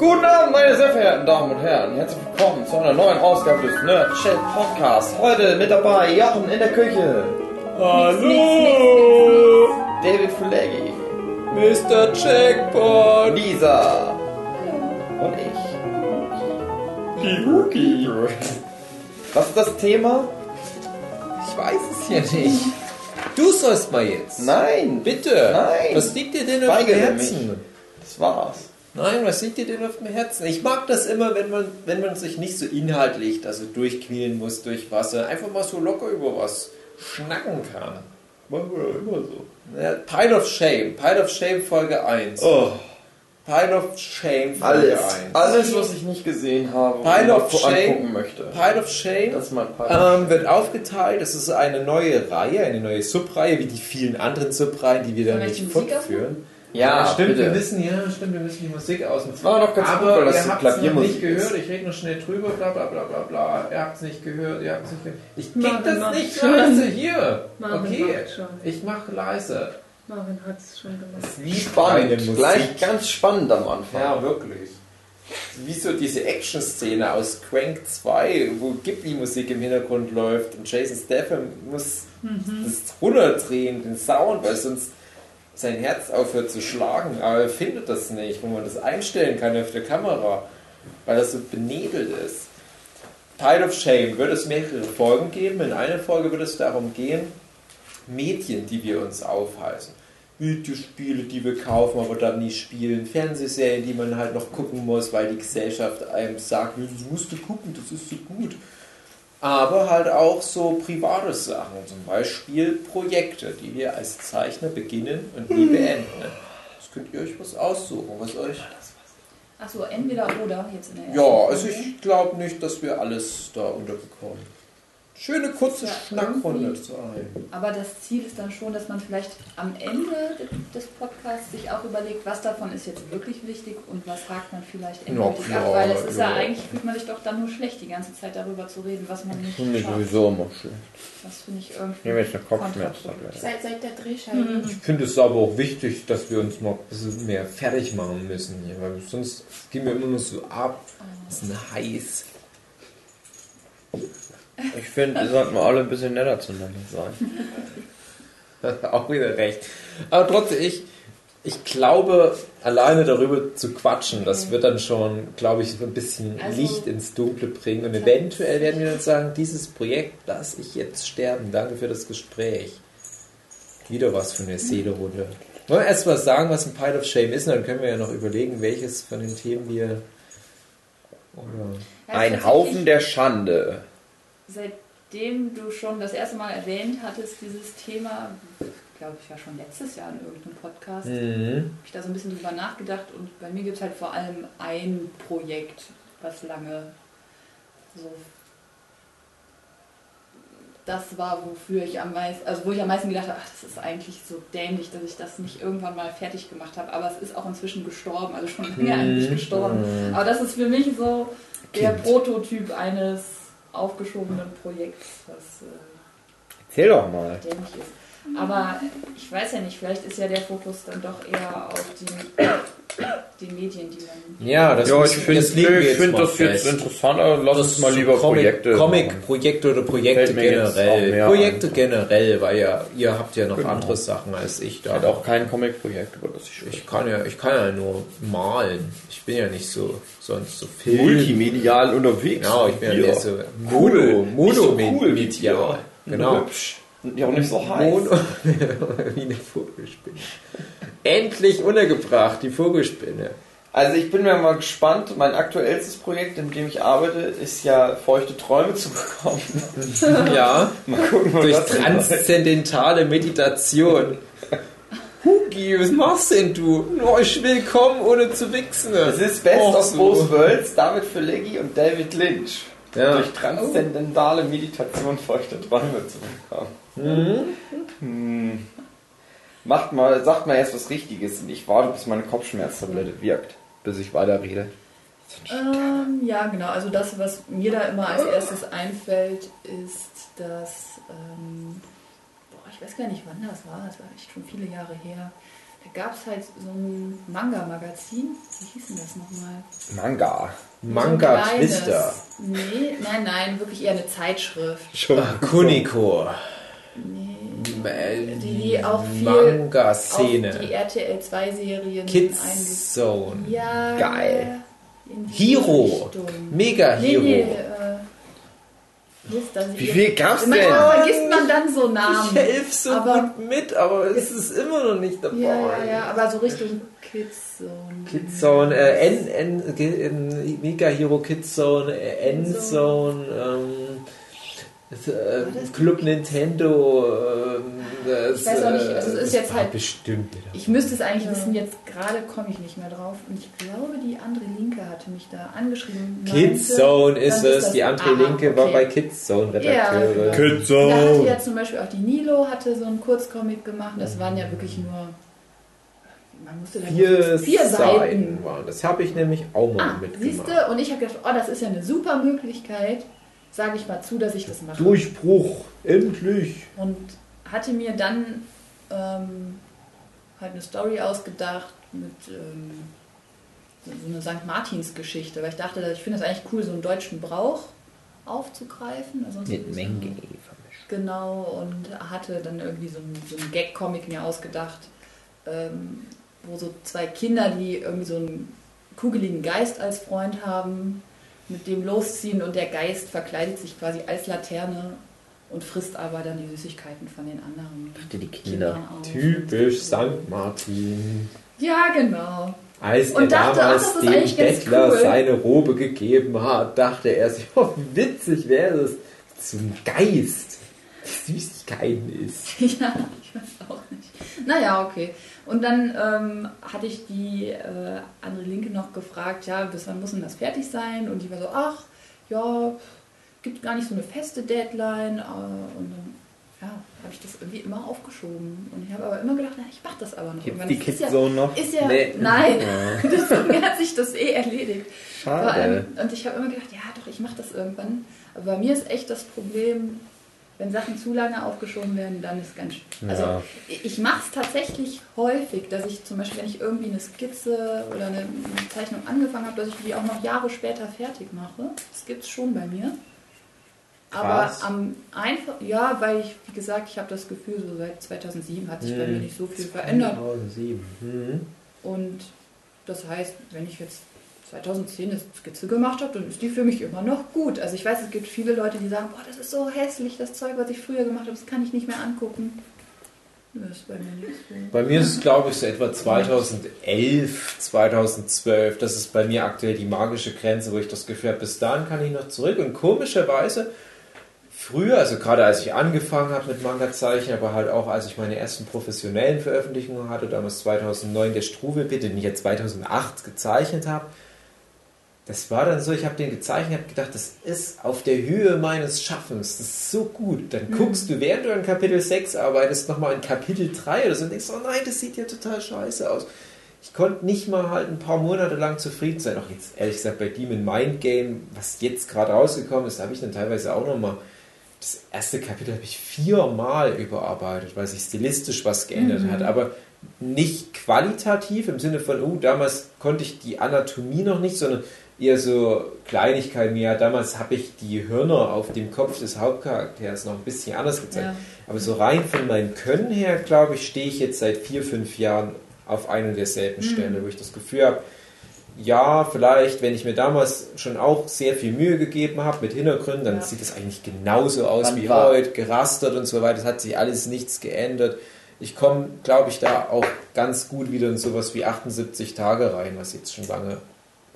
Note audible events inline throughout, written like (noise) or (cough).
Guten Abend, meine sehr verehrten Damen und Herren. Herzlich willkommen zu einer neuen Ausgabe des Nerd Chat Podcasts. Heute mit dabei Jochen in der Küche, Hallo, David Fulegi, Mr. Checkpoint. Lisa und ich. Pihuki. Was ist das Thema? Ich weiß es ja nicht. Du sollst mal jetzt. Nein, Bitte. Nein. Was liegt dir denn auf dem Herzen? das war's. Nein, was liegt dir denn auf dem Herzen? Ich mag das immer, wenn man, wenn man sich nicht so inhaltlich also durchquälen muss durch Wasser. Einfach mal so locker über was schnacken kann. Machen wir doch immer so. Ja, Pile of Shame. Pile of Shame Folge 1. Oh, Pile of Shame Folge alles, 1. alles, was ich nicht gesehen habe und Pile mir of noch Shame. angucken möchte. Pile of Shame Das ist mein Pile of ähm, wird aufgeteilt. Es ist eine neue Reihe, eine neue Subreihe, wie die vielen anderen Subreihen, die wir wir nicht fortführen. Ja, stimmt, bitte. wir müssen, ja, stimmt, wir müssen die Musik ausmachen. Das war doch ganz gut, Aber weil das ihr habt es nicht gehört, ist. ich rede noch schnell drüber, bla bla bla bla bla. Ihr habt es nicht gehört, ihr habt es nicht gehört. Ich krieg Marvin das nicht schon. leise hier. Marvin okay, ich mache leise. Marvin hat es schon gemacht. Wie Spannend, gleich ganz spannend am Anfang. Ja, wirklich. Wie so diese Action-Szene aus Crank 2, wo Ghibli-Musik im Hintergrund läuft und Jason Statham muss das runterdrehen, den Sound, weil sonst sein Herz aufhört zu schlagen, aber er findet das nicht, wo man das einstellen kann auf der Kamera, weil das so benebelt ist. Pile of Shame wird es mehrere Folgen geben. In einer Folge wird es darum gehen, Medien, die wir uns aufhalten. Videospiele, die wir kaufen, aber dann nie spielen. Fernsehserien, die man halt noch gucken muss, weil die Gesellschaft einem sagt, das musst du gucken, das ist so gut. Aber halt auch so private Sachen, zum Beispiel Projekte, die wir als Zeichner beginnen und nie beenden. Das könnt ihr euch was aussuchen, was euch. Achso, entweder oder jetzt in der ersten Ja, also ich glaube nicht, dass wir alles da unterbekommen. Schöne kurze Ja, Schnackrunde irgendwie. sein. Aber das Ziel ist dann schon, dass man vielleicht am Ende des Podcasts sich auch überlegt, was davon ist jetzt wirklich wichtig und was hakt man vielleicht endgültig klar, ab. Weil es ist ja. ja. eigentlich, fühlt man sich doch dann nur schlecht, die ganze Zeit darüber zu reden, was man nicht Finde ich sowieso immer schlecht. Das finde ich Ich irgendwie nehme jetzt eine Kopfschmerztablette. Seit, seit der Drehscheibe. Ich finde es aber auch wichtig, dass wir uns mal ein bisschen mehr fertig machen müssen hier, weil sonst gehen wir immer nur so ab. Das ist ein heiß. Ich finde, wir sollten mal alle ein bisschen netter zueinander sein. (laughs) auch wieder recht. Aber trotzdem, ich, ich glaube, alleine darüber zu quatschen, das wird dann schon, glaube ich, so ein bisschen Also- Licht ins Dunkle bringen. Und eventuell werden wir dann sagen, dieses Projekt lasse ich jetzt sterben. Danke für das Gespräch. Wieder was von der Seelerunde. Wollen wir erst mal sagen, was ein Pile of Shame ist, und dann können wir ja noch überlegen, welches von den Themen wir. Oder Ein Haufen der Schande. Seitdem du schon das erste Mal erwähnt hattest, dieses Thema, glaube ich, war schon letztes Jahr in irgendeinem Podcast, mhm. habe ich da so ein bisschen drüber nachgedacht und bei mir gibt es halt vor allem ein Projekt, was lange so das war, wofür ich am meisten, also wo ich am meisten gedacht habe, ach, das ist eigentlich so dämlich, dass ich das nicht irgendwann mal fertig gemacht habe. Aber es ist auch inzwischen gestorben, also schon (laughs) länger eigentlich gestorben. Aber das ist für mich so der. Prototyp eines aufgeschobenen Projekts, was äh, Erzähl doch mal. dämlich ist. Aber ich weiß ja nicht, vielleicht ist ja der Fokus dann doch eher auf die, die Medien, die man. Ja, das, Ja, ich finde das wir ich jetzt find mal das jetzt interessanter. Lass uns mal so lieber Comic, Projekte. Comic-Projekte oder Projekte generell. Projekte ein. generell, weil ja, ihr habt ja noch Genau. andere Sachen als ich Ich da. hatte auch kein Comic-Projekt, über das ich spreche. Ich kann ja, ich kann ja nur malen. Ich bin ja nicht so sonst so Film. Multimedial unterwegs. Genau, ich bin ja Ja. so Cool. Mono, Nicht so Mono cool wie medial. dir. Genau. Hübsch. Und ja auch nicht so heiß. Mono, (laughs) wie eine Vogelspinne. Endlich untergebracht, die Vogelspinne. Also ich bin mir mal gespannt. Mein aktuellstes Projekt, in dem ich arbeite, ist ja feuchte Träume zu bekommen. (laughs) Ja, Mal gucken, durch transzendentale Meditation. Hugi, was machst denn du? Oh, ich will kommen, ohne zu wichsen. Es ist Best Och, of so. both worlds, David Fileggi und David Lynch. Ja. Durch transzendentale Meditation feuchte Träume zu bekommen. Hm. Macht mal, sagt mal erst was Richtiges und ich warte, bis meine Kopfschmerztablette wirkt, bis ich weiterrede. Ähm, ja, genau. Also das, was mir da immer als erstes einfällt, ist, dass, ähm, boah, ich weiß gar nicht, wann das war, das war echt schon viele Jahre her, Da gab es halt so ein Manga-Magazin. Wie hieß denn das nochmal? Manga. Manga So. Twister. Nee, nein, nein, wirklich eher eine Zeitschrift. Schon. Ah, Kuniko. Nee. Äh, Die, die auch viel Manga-Szene. auf die RTL 2 Serien Kids Zone. Ja. Geil. Hero. Richtung. Mega Nee, Hero. nee, äh, Mist, da Wie viel gab's denn? Manchmal vergisst man dann so Namen. Ich helfe so Aber- gut mit, aber es ist immer noch nicht dabei. Ja, ja, ja, aber so Richtung Kidzone. Kidzone, äh, N, N, N, Mega Hero Kidzone, äh, Endzone, ähm, das, äh, das Club Nintendo, ähm, das, Ich weiß auch nicht, äh, also es ist das jetzt war halt- bestimmt wieder. Ich müsste es eigentlich wissen, jetzt gerade komme ich nicht mehr drauf. Und ich glaube, die andere Linke hatte mich da angeschrieben. meinte, Kidzone ist ist es, die andere Aha, Linke war okay. bei Kidzone Redakteurin. Ja, Kidzone. Da hatte ja zum Beispiel auch die Nilo hatte so einen Kurzcomic gemacht. Das waren ja wirklich nur. Man musste da Vier, vier Seiten. Seiten waren. Das habe ich nämlich auch mal Ah, siehst mitgemacht. du? Und ich habe gedacht, oh, das ist ja eine super Möglichkeit. Sage ich mal zu, dass ich das mache. Durchbruch, endlich. Und hatte mir dann ähm, halt eine Story ausgedacht mit ähm, so so eine St. Martins-Geschichte, weil ich dachte, ich finde das eigentlich cool, so einen deutschen Brauch aufzugreifen. Also so- Mit Menge vermischt. Genau, und hatte dann irgendwie so einen, so einen Gag-Comic mir ausgedacht, ähm, wo so zwei Kinder, die irgendwie so einen kugeligen Geist als Freund haben, mit dem losziehen und der Geist verkleidet sich quasi als Laterne und frisst aber dann die Süßigkeiten von den anderen Dachte, die Kinder. Typisch St. Martin. Ja, genau. Als Und er dachte, ach, damals ist dem Bettler cool. seine Robe gegeben hat, dachte er sich, (laughs) oh, wie witzig wäre es, zum Geist die Süßigkeiten ist. (laughs) Ja, ich weiß auch nicht. Naja, okay. Und dann ähm, hatte ich die äh, andere Linke noch gefragt, ja, bis wann muss denn das fertig sein? Und die war so, ach, ja, gibt gar nicht so eine feste Deadline. Äh, und dann, ja, habe ich das irgendwie immer aufgeschoben. Und ich habe aber immer gedacht, na, ich mache das aber noch. Irgendwann. die ist ja, noch? ist ja, Nee. nein, (laughs) Ja. (laughs) deswegen hat sich das eh erledigt. Schade. allem, und ich habe immer gedacht, ja doch, ich mache das irgendwann. Aber bei mir ist echt das Problem, wenn Sachen zu lange aufgeschoben werden, dann ist ganz. sch- Also Ja. ich mache es tatsächlich häufig, dass ich zum Beispiel, wenn ich irgendwie eine Skizze oder eine Zeichnung angefangen habe, dass ich die auch noch Jahre später fertig mache. Das gibt es schon bei mir. Aber Krass. am einfach, ja, weil ich, wie gesagt, ich habe das Gefühl, so seit 2007 hat sich bei Hm. mir nicht so viel verändert. 2007. Mhm. Und das heißt, wenn ich jetzt 2010 eine Skizze gemacht habe, dann ist die für mich immer noch gut. Also ich weiß, es gibt viele Leute, die sagen, boah, das ist so hässlich, das Zeug, was ich früher gemacht habe, das kann ich nicht mehr angucken. Das ist bei mir nicht so. Bei mir ist es, glaube ich, so etwa 2011, 2012. Das ist bei mir aktuell die magische Grenze, wo ich das Gefühl habe, bis dahin kann ich noch zurück. Und komischerweise, früher, also gerade als ich angefangen habe mit Manga-Zeichen, aber halt auch als ich meine ersten professionellen Veröffentlichungen hatte, damals 2009 der Struwelbit, den ich jetzt 2008 gezeichnet habe, das war dann so, ich habe den gezeichnet, habe gedacht, das ist auf der Höhe meines Schaffens, das ist so gut. Dann guckst du, während du an Kapitel 6 arbeitest, nochmal in Kapitel 3 oder so und denkst, oh nein, das sieht ja total scheiße aus. Ich konnte nicht mal halt ein paar Monate lang zufrieden sein. Auch jetzt, ehrlich gesagt, bei Demon Mind Game, was jetzt gerade rausgekommen ist, habe ich dann teilweise auch nochmal. Das erste Kapitel habe ich viermal überarbeitet, weil sich stilistisch was geändert Mhm. hat. Aber nicht qualitativ im Sinne von, oh, damals konnte ich die Anatomie noch nicht, sondern eher so Kleinigkeiten. Ja, damals habe ich die Hörner auf dem Kopf des Hauptcharakters noch ein bisschen anders gezeigt. Ja. Aber so rein von meinem Können her, glaube ich, stehe ich jetzt seit vier, fünf Jahren auf einer und derselben Stelle, wo ich das Gefühl habe, ja, vielleicht, wenn ich mir damals schon auch sehr viel Mühe gegeben habe mit Hintergründen, dann Ja. sieht es eigentlich genauso aus Wann wie war- heute, gerastert und so weiter. Es hat sich alles nichts geändert. Ich komme, glaube ich, da auch ganz gut wieder in sowas wie 78 Tage rein, was jetzt schon lange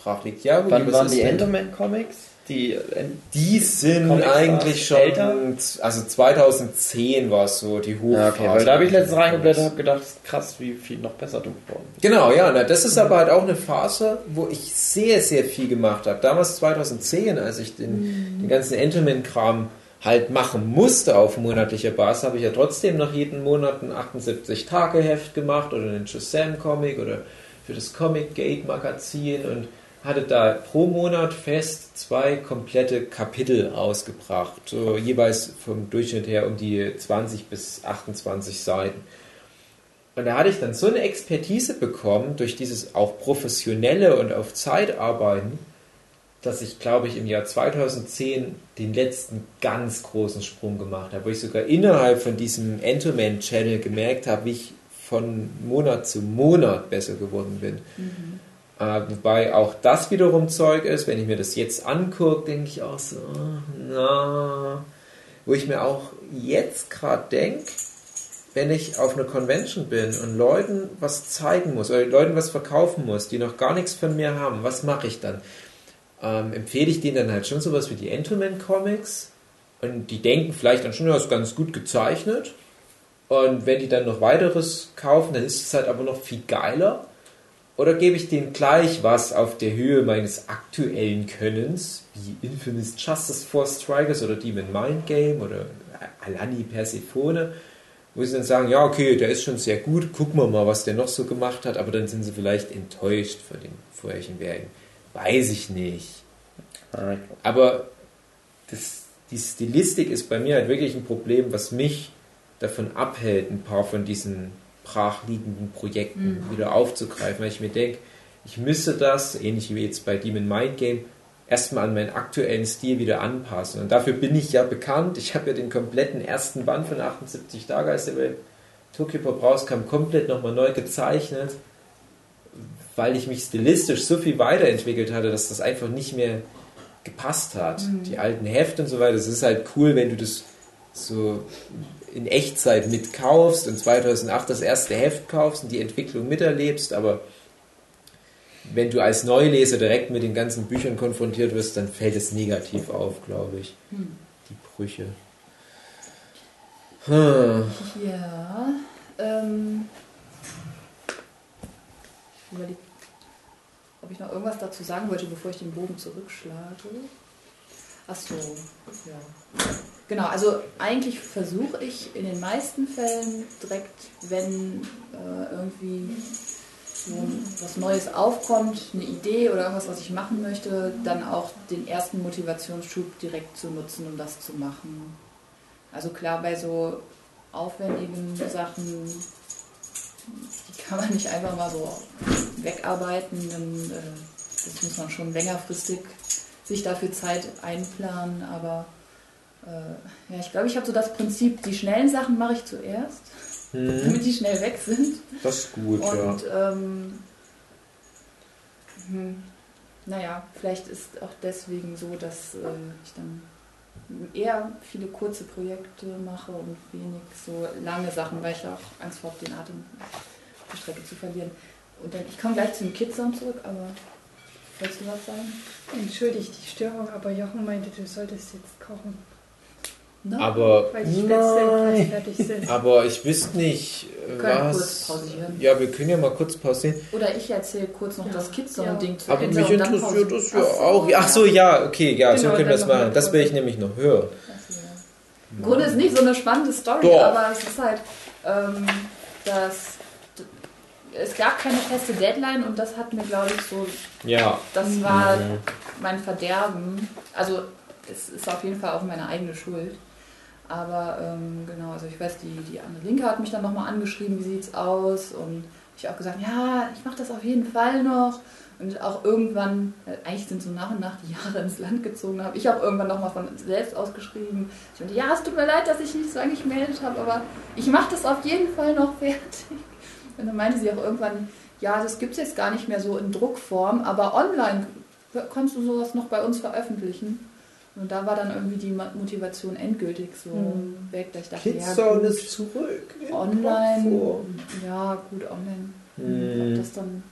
brach liegt. Ja, Wann waren die Enderman-Comics? Die En- Die sind Comics eigentlich schon, älter? also 2010 war es so, die Hochphase. Ja, okay, weil da habe ich letztens reingeblättert und habe gedacht, krass, wie viel noch besser du geworden bist. Genau, ja, na, das ist aber halt auch eine Phase, wo ich sehr, sehr viel gemacht habe. Damals 2010, als ich den, den ganzen Enterman-Kram halt machen musste auf monatlicher Basis, habe ich ja trotzdem noch jeden Monat ein 78-Tage-Heft gemacht oder einen Shazam-Comic oder für das Comic Gate Magazin und hatte da pro Monat fest zwei komplette Kapitel ausgebracht, so jeweils vom Durchschnitt her um die 20 bis 28 Seiten. Und da hatte ich dann so eine Expertise bekommen durch dieses auch professionelle und auf Zeit arbeiten, dass ich, glaube ich, im Jahr 2010 den letzten ganz großen Sprung gemacht habe, wo ich sogar innerhalb von diesem Entoman-Channel gemerkt habe, wie ich von Monat zu Monat besser geworden bin. Mhm. Äh, wobei auch das wiederum Zeug ist, wenn ich mir das jetzt angucke, denke ich auch so, na, wo ich mir auch jetzt gerade denke, wenn ich auf einer Convention bin und Leuten was zeigen muss oder Leuten was verkaufen muss, die noch gar nichts von mir haben, was mache ich dann? Ähm, empfehle ich denen dann halt schon sowas wie die Entoman Comics und die denken vielleicht dann schon, ja, ist ganz gut gezeichnet und wenn die dann noch weiteres kaufen, dann ist es halt aber noch viel geiler. Oder gebe ich denen gleich was auf der Höhe meines aktuellen Könnens, wie Infamous Justice Force Strikers oder Demon Mind Game oder Alani Persephone, wo sie dann sagen, ja, okay, der ist schon sehr gut, gucken wir mal, was der noch so gemacht hat, aber dann sind sie vielleicht enttäuscht von den vorherigen Werken. Weiß ich nicht. Aber das, die Stilistik ist bei mir halt wirklich ein Problem, was mich davon abhält, ein paar von diesen brachliegenden Projekten mhm. wieder aufzugreifen, weil ich mir denke, ich müsste das, ähnlich wie jetzt bei Demon Mind Game, erstmal an meinen aktuellen Stil wieder anpassen. Und dafür bin ich ja bekannt. Ich habe ja den kompletten ersten Band von 78 Stargeisterwelt Tokyo Pop rauskam, komplett nochmal neu gezeichnet, weil ich mich stilistisch so viel weiterentwickelt hatte, dass das einfach nicht mehr gepasst hat. Mhm. Die alten Hefte und so weiter, das ist halt cool, wenn du das so in Echtzeit mitkaufst und 2008 das erste Heft kaufst und die Entwicklung miterlebst, aber wenn du als Neuleser direkt mit den ganzen Büchern konfrontiert wirst, dann fällt es negativ auf, glaube ich. Hm. Die Brüche. Hm. Ja, ähm, ich überlege, ob ich noch irgendwas dazu sagen wollte, bevor ich den Bogen zurückschlage. Ach so, ja. Genau, also eigentlich versuche ich in den meisten Fällen direkt, wenn äh, irgendwie so was Neues aufkommt, eine Idee oder irgendwas, was ich machen möchte, dann auch den ersten Motivationsschub direkt zu nutzen, um das zu machen. Also klar, bei so aufwendigen Sachen, die kann man nicht einfach mal so wegarbeiten, denn äh, das muss man schon längerfristig sich dafür Zeit einplanen, aber äh, ja, ich glaube, ich habe so das Prinzip, die schnellen Sachen mache ich zuerst, mhm. (laughs) damit die schnell weg sind. Das ist gut, Und, ja. Ähm, hm, naja, vielleicht ist auch deswegen so, dass äh, ich dann eher viele kurze Projekte mache und wenig so lange Sachen, weil ich auch Angst vor den Atem auf die Strecke zu verlieren. Und dann, ich komme gleich zum Kids-Song zurück, aber willst du was sagen? Entschuldigt die Störung, aber Jochen meinte, du solltest jetzt kochen. No, aber, nein, aber ich wüsste nicht, wir was. Kurz pausieren. Ja, wir können ja mal kurz pausieren. Oder ich erzähle kurz noch ja. das Kids-Ding zu Aber mich interessiert das ja auch. Ach so, ja, okay, ja, genau, so können wir das machen. Das will ich nämlich noch hören. Im Grunde ist nicht so eine spannende Story, Doch. aber es ist halt, ähm, dass es gab keine feste Deadline und das hat mir, glaube ich, so. Ja. Das war mhm. mein Verderben. Also, es ist auf jeden Fall auch meine eigene Schuld. Aber ähm, genau, also ich weiß, die, die Anne Linke hat mich dann nochmal angeschrieben, wie sieht's aus? Und ich auch gesagt, ja, ich mache das auf jeden Fall noch. Und auch irgendwann, äh, eigentlich sind so nach und nach die Jahre ins Land gezogen, habe ich auch irgendwann nochmal von selbst ausgeschrieben. Ich meinte, ja, es tut mir leid, dass ich mich so lange gemeldet habe, aber ich mache das auf jeden Fall noch (laughs) fertig. Und dann meinte sie auch irgendwann, ja, das gibt es jetzt gar nicht mehr so in Druckform, aber online kannst du sowas noch bei uns veröffentlichen. Und da war dann irgendwie die Motivation endgültig so mhm. weg, dass ich dachte, Kidzone ja, ist zurück. Online, ja gut, online. Mhm. Das dann,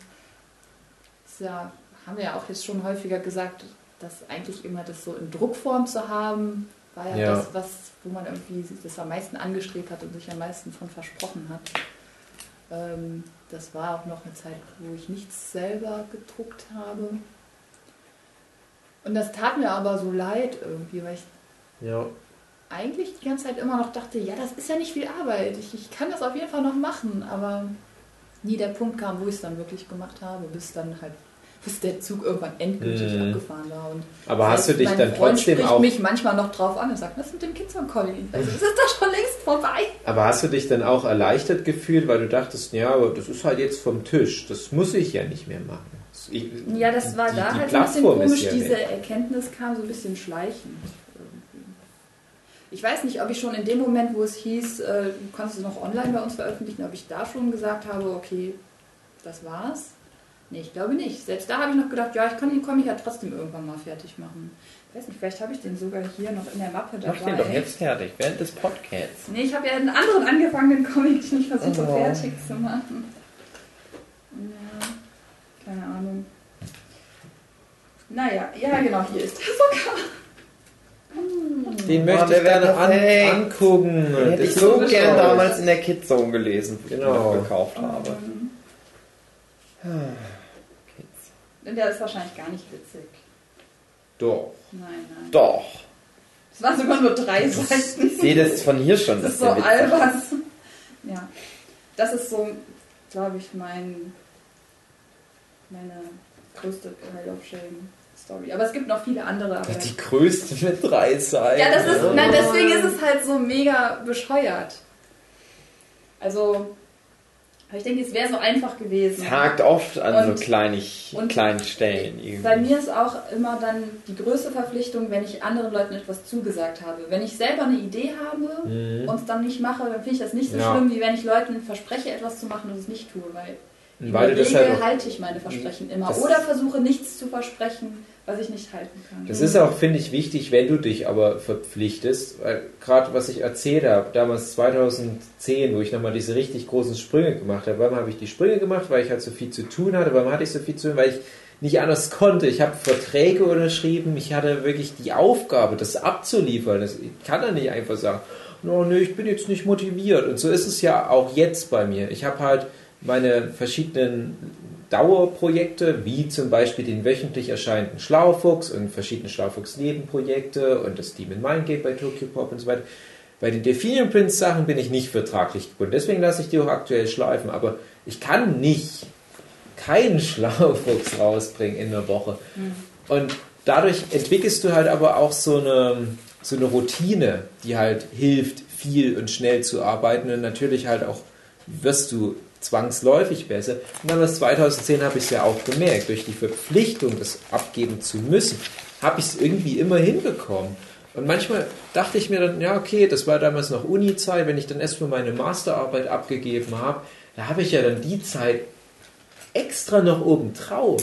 das ja, haben wir ja auch jetzt schon häufiger gesagt, dass eigentlich immer das so in Druckform zu haben, war ja, ja, das, was, wo man irgendwie das am meisten angestrebt hat und sich am meisten von versprochen hat. Ähm, das war auch noch eine Zeit, wo ich nichts selber gedruckt habe. Und das tat mir aber so leid irgendwie, weil ich ja. eigentlich die ganze Zeit immer noch dachte, ja, das ist ja nicht viel Arbeit. Ich, ich kann das auf jeden Fall noch machen, aber nie der Punkt kam, wo ich es dann wirklich gemacht habe, bis dann halt bis der Zug irgendwann endgültig Mhm. abgefahren war. Und Aber hast du dich dann Freund trotzdem spricht auch. mich manchmal noch drauf an und sagt, was ist mit dem Kids Collie? Also, es ist doch schon längst vorbei. Aber hast du dich dann auch erleichtert gefühlt, weil du dachtest, ja, aber das ist halt jetzt vom Tisch. Das muss ich ja nicht mehr machen. Ich, Ja, das war die, da die halt so ein bisschen Plattform komisch. Diese weg. Erkenntnis kam so ein bisschen schleichend. Ich weiß nicht, ob ich schon in dem Moment, wo es hieß, äh, du kannst es noch online bei uns veröffentlichen, ob ich da schon gesagt habe, okay, das war's. Nee, ich glaube nicht. Selbst da habe ich noch gedacht, ja, ich kann den Comic ja trotzdem irgendwann mal fertig machen. Ich weiß nicht, vielleicht habe ich den sogar hier noch in der Mappe dabei. Mach den doch jetzt fertig, während des Podcasts. Nee, ich habe ja einen anderen angefangenen Comic, den ich versuche Oh. fertig zu machen. Ja, keine Ahnung. Naja, ja genau, hier ist er sogar. Den Oh, möchte der ich gerne an, angucken. Den hätte ich so gern damals in der Kidzone gelesen, wo Genau. ich ihn gekauft habe. Denn der ist wahrscheinlich gar nicht witzig. Doch. Nein, nein. Doch. Es waren sogar nur drei Seiten. Ich sehe das von hier schon. Das ist so albern. Ja. Das ist so, glaube ich, mein meine größte Pile of Shame Story. Aber es gibt noch viele andere. Aber Die größte mit drei Seiten. ja, das ist, nein, deswegen ist es halt so mega bescheuert. Also, aber ich denke, es wäre so einfach gewesen. Es hakt oft an Und- so kleinig, kleinen Stellen. Irgendwie. Bei mir ist auch immer dann die größte Verpflichtung, wenn ich anderen Leuten etwas zugesagt habe. Wenn ich selber eine Idee habe Mhm. und es dann nicht mache, dann finde ich das nicht so Ja. schlimm, wie wenn ich Leuten verspreche, etwas zu machen und es nicht tue. Weil in Weil der du das Regel halt halte ich meine Versprechen immer. Das- Oder versuche nichts zu versprechen, was ich nicht halten kann. Das ist auch, finde ich, wichtig, wenn du dich aber verpflichtest. Weil Gerade was ich erzählt habe, damals 2010, wo ich nochmal diese richtig großen Sprünge gemacht habe. Warum habe ich die Sprünge gemacht? Weil ich halt so viel zu tun hatte. Warum hatte ich so viel zu tun? Weil ich nicht anders konnte. Ich habe Verträge unterschrieben. Ich hatte wirklich die Aufgabe, das abzuliefern. Das, ich kann da nicht einfach sagen, no, nee, ich bin jetzt nicht motiviert. Und so ist es ja auch jetzt bei mir. Ich habe halt meine verschiedenen Dauerprojekte, wie zum Beispiel den wöchentlich erscheinenden Schlaufuchs und verschiedene Schlaufuchs-Nebenprojekte und das Demon Mind Gate bei Tokyo Pop und so weiter. Bei den Delphinium Prince Sachen bin ich nicht vertraglich gebunden, deswegen lasse ich die auch aktuell schleifen, aber ich kann nicht keinen (laughs) Schlaufuchs rausbringen in einer Woche. Und dadurch entwickelst du halt aber auch so eine, so eine Routine, die halt hilft, viel und schnell zu arbeiten und natürlich halt auch wirst du zwangsläufig besser. Und dann was 2010 habe ich es ja auch gemerkt, durch die Verpflichtung, das abgeben zu müssen, habe ich es irgendwie immer hinbekommen. Und manchmal dachte ich mir dann, ja okay, das war damals noch Uni-Zeit, wenn ich dann erstmal meine Masterarbeit abgegeben habe, da habe ich ja dann die Zeit extra noch oben drauf.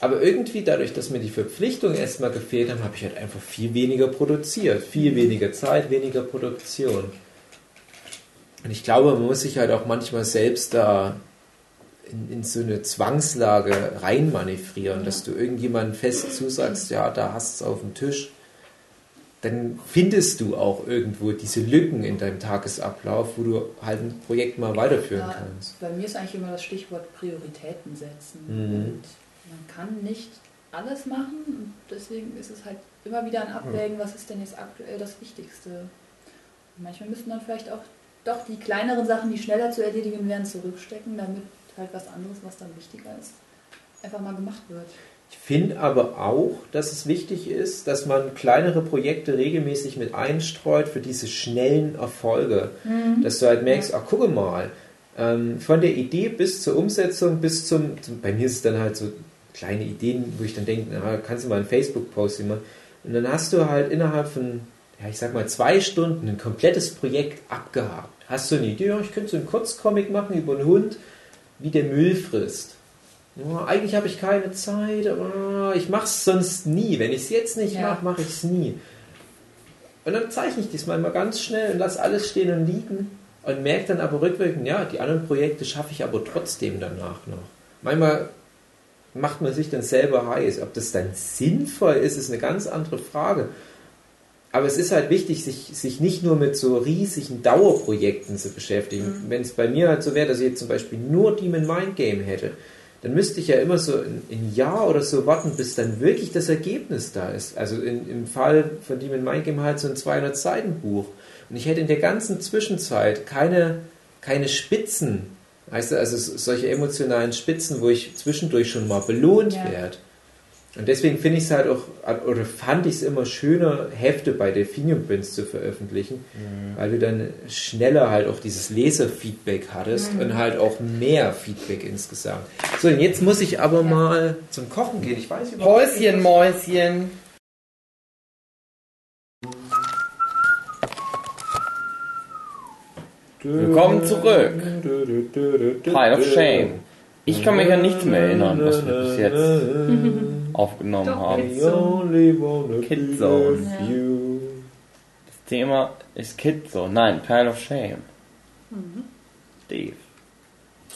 Aber irgendwie dadurch, dass mir die Verpflichtungen erstmal gefehlt haben, habe ich halt einfach viel weniger produziert. Viel weniger Zeit, weniger Produktion. Und ich glaube, man muss sich halt auch manchmal selbst da in, in so eine Zwangslage reinmanövrieren, dass du irgendjemandem fest zusagst, ja, da hast du es auf dem Tisch. Dann findest du auch irgendwo diese Lücken in deinem Tagesablauf, wo du halt ein Projekt mal weiterführen Ja, kannst. bei mir ist eigentlich immer das Stichwort Prioritäten setzen. Mhm. Und man kann nicht alles machen und deswegen ist es halt immer wieder ein Abwägen, was ist denn jetzt aktuell das Wichtigste. Und manchmal müssen dann vielleicht auch doch die kleineren Sachen, die schneller zu erledigen wären, zurückstecken, damit halt was anderes, was dann wichtiger ist, einfach mal gemacht wird. Ich finde aber auch, dass es wichtig ist, dass man kleinere Projekte regelmäßig mit einstreut für diese schnellen Erfolge. Dass du halt merkst, ach gucke mal, ähm, von der Idee bis zur Umsetzung, bis zum, zum, bei mir ist es dann halt so kleine Ideen, wo ich dann denke, na, kannst du mal ein Facebook-Posting machen. Und dann hast du halt innerhalb von, ja, ich sag mal, zwei Stunden ein komplettes Projekt abgehakt. Hast du eine Idee, ja, ich könnte so einen Kurzcomic machen über einen Hund, wie der Müll frisst. Ja, eigentlich habe ich keine Zeit, aber ich mache es sonst nie. Wenn ich es jetzt nicht Ja. mache, mache ich es nie. Und dann zeichne ich diesmal mal ganz schnell und lasse alles stehen und liegen und merke dann aber rückwirkend, ja, die anderen Projekte schaffe ich aber trotzdem danach noch. Manchmal macht man sich dann selber heiß. Ob das dann sinnvoll ist, ist eine ganz andere Frage. Aber es ist halt wichtig, sich, sich nicht nur mit so riesigen Dauerprojekten zu beschäftigen. Wenn es bei mir halt so wäre, dass ich jetzt zum Beispiel nur Demon Mind Game hätte, dann müsste ich ja immer so ein, ein Jahr oder so warten, bis dann wirklich das Ergebnis da ist. Also in, im Fall von Demon Mind Game halt so ein 200-Seiten-Buch. Und ich hätte in der ganzen Zwischenzeit keine, keine Spitzen Weißt du, also so- solche emotionalen Spitzen, wo ich zwischendurch schon mal belohnt Ja. werde. Und deswegen finde ich es halt auch, oder fand ich es immer schöner, Hefte bei Delphinium Prints zu veröffentlichen, weil du dann schneller halt auch dieses Leserfeedback hattest und halt auch mehr Feedback insgesamt. So, und jetzt muss ich aber mal zum Kochen gehen. Ich weiß überhaupt Häuschen, Mäuschen. Willkommen zurück. Pile of Shame. Ich kann mich an nichts mehr erinnern, was wir bis jetzt (laughs) aufgenommen Doch, haben. Kidzone. Kidzone. you. Das Thema ist Kidzone. Nein, Pile of Shame. Steve.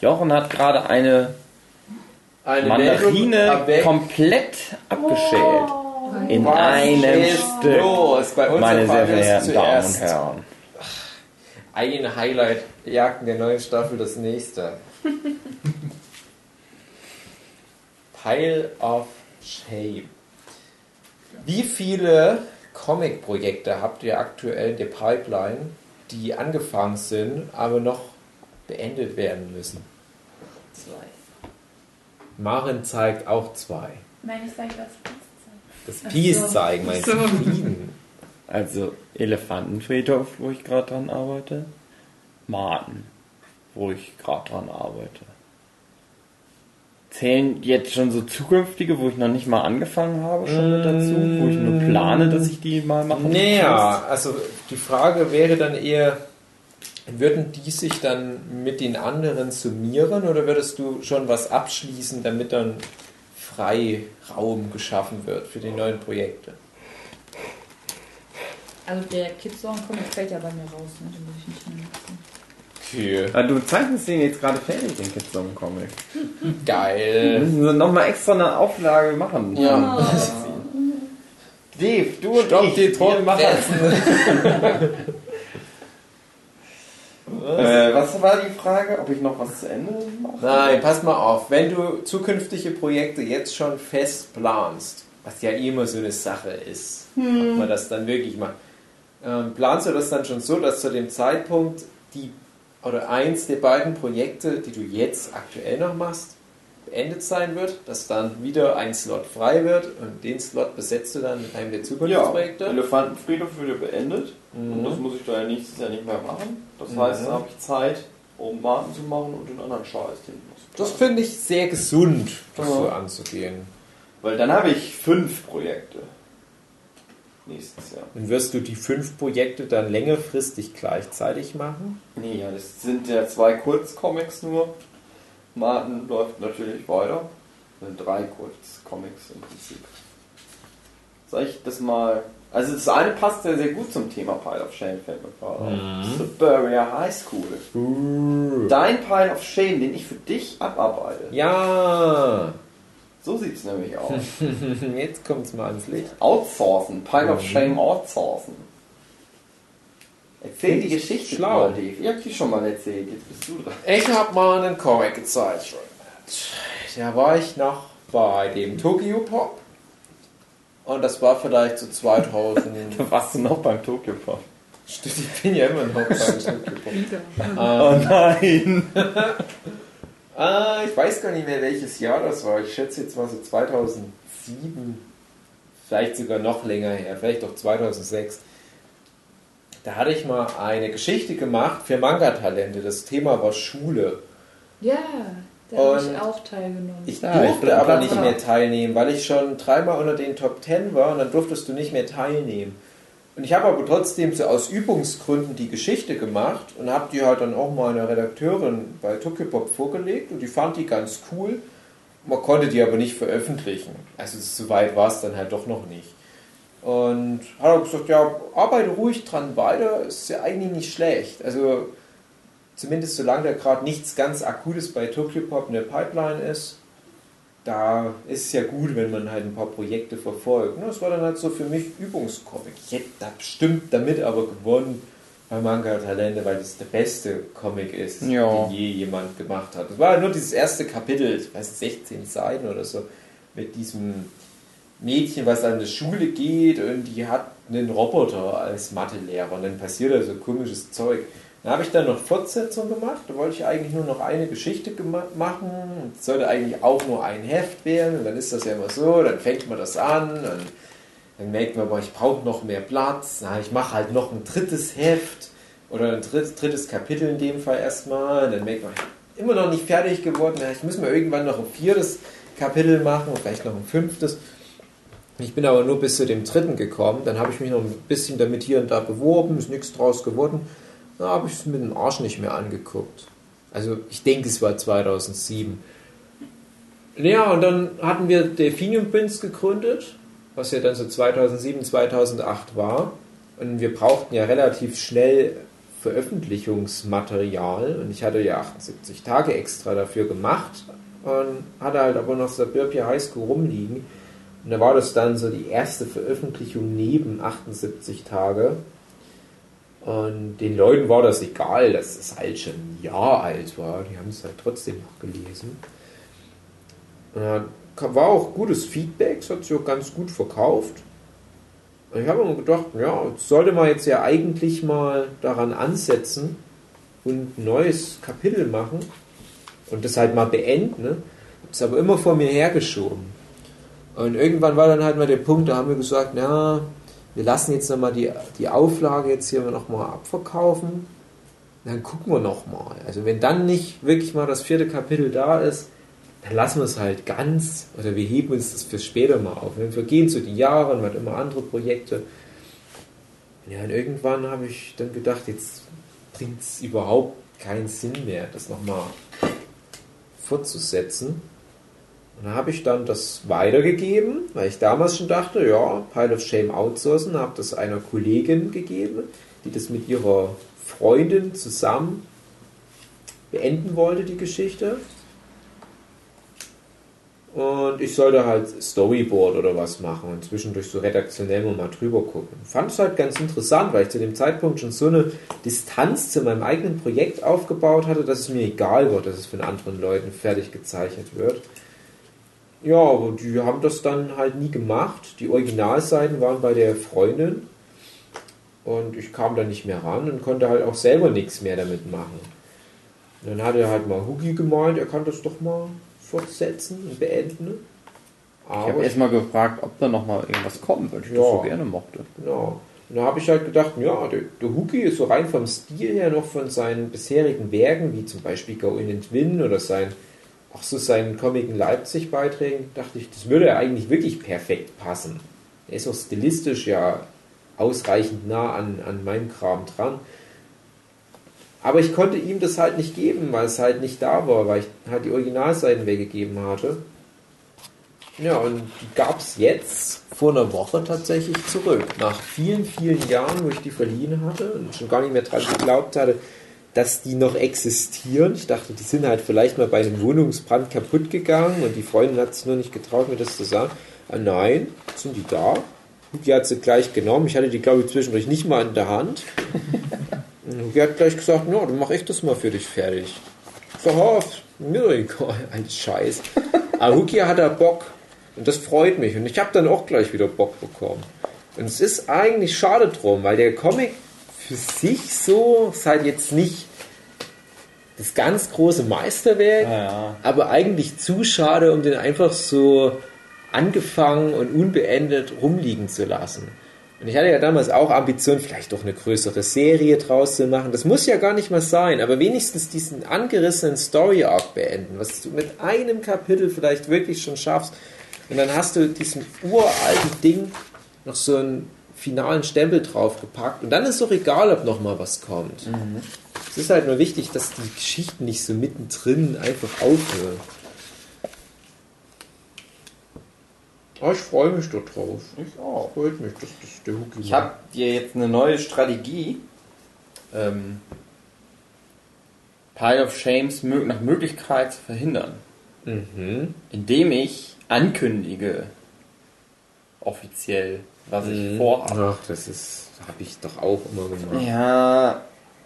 Jochen hat gerade eine Eine Mandarine komplett abgeschält. In Was einem Stück. los? Bei uns Meine sehr verehrten Damen und. Herren. Ein Highlight jagten der neuen Staffel das nächste. (laughs) Pile of Shame. Wie viele Comic-Projekte habt ihr aktuell in der Pipeline, die angefangen sind, aber noch beendet werden müssen? Zwei. Maren zeigt auch zwei. Nein, ich sage das. Das Ach Peace so. zeigen, meinst du? So. Frieden. Also Elefantenfriedhof, wo ich gerade dran arbeite. Marten, wo ich gerade dran arbeite. Zählen jetzt schon so zukünftige, wo ich noch nicht mal angefangen habe, schon mit dazu, wo ich nur plane, dass ich die mal mache? Naja, also die Frage wäre dann eher, würden die sich dann mit den anderen summieren oder würdest du schon was abschließen, damit dann Freiraum geschaffen wird für die neuen Projekte? Also der Kidzone-Comic fällt ja bei mir raus, ne? den muss ich nicht mehr nutzen. Okay. Ja, du zeichnest den jetzt gerade fertig, den Kidzone-Comic. Wir Geil. müssen so nochmal extra eine Auflage machen. Ja. Dave, du und Stopp ich, die wir machen. Tonpressen. (laughs) Äh, was war die Frage? Ob ich noch was zu Ende mache? Nein, pass mal auf. Wenn du zukünftige Projekte jetzt schon fest planst, was ja immer so eine Sache ist, ob man das dann wirklich macht, ähm, planst du das dann schon so, dass zu dem Zeitpunkt die oder eins der beiden Projekte, die du jetzt aktuell noch machst, beendet sein wird, dass dann wieder ein Slot frei wird und den Slot besetzt du dann mit einem der Ja, Zukunftsprojekte? Elefantenfriedhof wird ja beendet. Und das Mhm. muss ich da ja nächstes Jahr nicht mehr machen. Das Mhm. heißt, da habe ich Zeit, um Marken zu machen und den anderen Scheiß, den. Das finde ich sehr gesund, das Ja. so anzugehen. Weil dann habe ich fünf Projekte. Nächstes Jahr. Und wirst du die fünf Projekte dann längerfristig gleichzeitig machen? Nee, ja, das sind ja zwei Kurzcomics nur. Martin läuft natürlich weiter. Das sind drei Kurzcomics im Prinzip. Soll ich das mal. Also das eine passt ja sehr gut zum Thema Pile of Shame, fällt mir gerade auf. Suburbia High School. Dein Pile of Shame, den ich für dich abarbeite. Ja, So sieht es nämlich aus. (laughs) jetzt kommt es mal ans Licht. Outsourcen, Pile of Mhm. Shame outsourcen. Erzähl die Geschichte Schlau. mal, Dave. Ich hab die schon mal erzählt, jetzt bist du dran. Ich habe mal einen Comic gezeichnet. Da war ich noch bei dem Tokyo Pop. Und das war vielleicht so 2000. (laughs) Da warst du noch beim Tokyo Pop. Stimmt, ich bin ja immer noch beim Tokyo Pop. (laughs) Oh nein! Ah, ich weiß gar nicht mehr, welches Jahr das war. Ich schätze jetzt mal so 2007. Vielleicht sogar noch länger her. Vielleicht doch 2006. Da hatte ich mal eine Geschichte gemacht für Manga-Talente. Das Thema war Schule. Ja, da habe ich auch teilgenommen. Ich Ja, ich durfte bin aber nicht mehr teilnehmen, weil ich schon dreimal unter den Top Ten war und dann durftest du nicht mehr teilnehmen. Und ich habe aber trotzdem so aus Übungsgründen die Geschichte gemacht und habe die halt dann auch meiner Redakteurin bei Tokyopop vorgelegt und die fand die ganz cool. Man konnte die aber nicht veröffentlichen. Also so weit war es dann halt doch noch nicht. Und hat er gesagt, ja, arbeite ruhig dran weiter, ist ja eigentlich nicht schlecht. Also zumindest solange da gerade nichts ganz Akutes bei Tokyopop in der Pipeline ist, da ist es ja gut, wenn man halt ein paar Projekte verfolgt. Ne, Das war dann halt so für mich Übungscomic. Ich hätte da bestimmt damit aber gewonnen bei Manga Talente, weil das der beste Comic ist, Ja. den je jemand gemacht hat. Das war nur dieses erste Kapitel, ich weiß nicht, 16 Seiten oder so, mit diesem Mädchen, was an die Schule geht und die hat einen Roboter als Mathelehrer und dann passiert da so komisches Zeug. Da habe ich dann noch Fortsetzung gemacht. Da wollte ich eigentlich nur noch eine Geschichte machen. Es sollte eigentlich auch nur ein Heft werden. Und dann ist das ja immer so. Dann fängt man das an. Und dann merkt man, ich brauche noch mehr Platz. Na, ich mache halt noch ein drittes Heft. Oder ein drittes Kapitel in dem Fall erstmal. Und dann merkt man, ich bin immer noch nicht fertig geworden. Ich muss mir irgendwann noch ein viertes Kapitel machen. Vielleicht noch ein fünftes. Ich bin aber nur bis zu dem dritten gekommen. Dann habe ich mich noch ein bisschen damit hier und da beworben. Ist nichts draus geworden. Da habe ich es mit dem Arsch nicht mehr angeguckt. Also ich denke, es war 2007. Ja, und dann hatten wir Delphinium Prince gegründet, was ja dann so 2007, 2008 war. Und wir brauchten ja relativ schnell Veröffentlichungsmaterial. Und ich hatte ja 78 Tage extra dafür gemacht und hatte halt aber noch Suburbia High School rumliegen. Und da war das dann so die erste Veröffentlichung neben 78 Tage. Und den Leuten war das egal, dass es halt schon ein Jahr alt war. Die haben es halt trotzdem noch gelesen. War auch gutes Feedback, es hat sich auch ganz gut verkauft. Ich habe mir gedacht, ja, sollte man jetzt ja eigentlich mal daran ansetzen und ein neues Kapitel machen und das halt mal beenden. Ne? Habe es aber immer vor mir hergeschoben. Und irgendwann war dann halt mal der Punkt, da haben wir gesagt, na, wir lassen jetzt nochmal die, die Auflage jetzt hier nochmal abverkaufen. Dann gucken wir nochmal. Also wenn dann nicht wirklich mal das vierte Kapitel da ist, dann lassen wir es halt ganz oder wir heben uns das für später mal auf. Dann vergehen so die Jahre und man immer andere Projekte. Ja, und irgendwann habe ich dann gedacht, jetzt bringt es überhaupt keinen Sinn mehr, das nochmal fortzusetzen. Und da habe ich dann das weitergegeben, weil ich damals schon dachte, ja, Pile of Shame outsourcen, habe das einer Kollegin gegeben, die das mit ihrer Freundin zusammen beenden wollte, die Geschichte. Und ich sollte halt Storyboard oder was machen und zwischendurch so redaktionell mal drüber gucken. Fand es halt ganz interessant, weil ich zu dem Zeitpunkt schon so eine Distanz zu meinem eigenen Projekt aufgebaut hatte, dass es mir egal war, dass es von anderen Leuten fertig gezeichnet wird. Ja, aber die haben das dann halt nie gemacht. Die Originalseiten waren bei der Freundin und ich kam da nicht mehr ran und konnte halt auch selber nichts mehr damit machen. Und dann hat er halt mal Hugi gemeint, er kann das doch mal fortsetzen und beenden. Aber ich habe erstmal gefragt, ob da nochmal irgendwas kommt, weil ich ja, das so gerne mochte. Genau. Und da habe ich halt gedacht, ja, der, der Huki ist so rein vom Stil her noch von seinen bisherigen Werken, wie zum Beispiel Go In and Win oder sein auch so seinen Comic in Leipzig beiträgen, dachte ich, das würde eigentlich wirklich perfekt passen. Er ist auch stilistisch ja ausreichend nah an, an meinem Kram dran. Aber ich konnte ihm das halt nicht geben, weil es halt nicht da war, weil ich halt die Originalseiten weggegeben hatte. Ja, und die gab es jetzt vor einer Woche tatsächlich zurück. Nach vielen, vielen Jahren, wo ich die verliehen hatte und schon gar nicht mehr dran geglaubt hatte, dass die noch existieren. Ich dachte, die sind halt vielleicht mal bei einem Wohnungsbrand kaputt gegangen und die Freundin hat sich nur nicht getraut, mir das zu sagen. Ah, nein, sind die da? Die hat sie gleich genommen. Ich hatte die, glaube ich, zwischendurch nicht mal in der Hand. (laughs) Und die hat gleich gesagt, ja, dann mache ich das mal für dich fertig. Verhofft, mir egal, ein Scheiß. Aber Huki hat da Bock. Und das freut mich. Und ich habe dann auch gleich wieder Bock bekommen. Und es ist eigentlich schade drum, weil der Comic für sich so ist halt jetzt nicht das ganz große Meisterwerk, ja, ja. aber eigentlich zu schade, um den einfach so angefangen und unbeendet rumliegen zu lassen. Und ich hatte ja damals auch Ambitionen, vielleicht doch eine größere Serie draus zu machen. Das muss ja gar nicht mal sein, aber wenigstens diesen angerissenen Story Arc beenden, was du mit einem Kapitel vielleicht wirklich schon schaffst. Und dann hast du diesem uralten Ding noch so ein finalen Stempel draufgepackt. Und dann ist doch egal, ob noch mal was kommt. Mhm. Es ist halt nur wichtig, dass die Geschichten nicht so mittendrin einfach aufhören. Oh, ich freue mich da drauf. Ich auch. Freut mich, dass das der Huki Ich habe dir jetzt eine neue Strategie. Ähm, Pile of Shames nach Möglichkeit zu verhindern. Mhm. Indem ich ankündige, offiziell, was ich mhm. vorhabe. Ach, das ist, habe ich doch auch immer gemacht. Ja,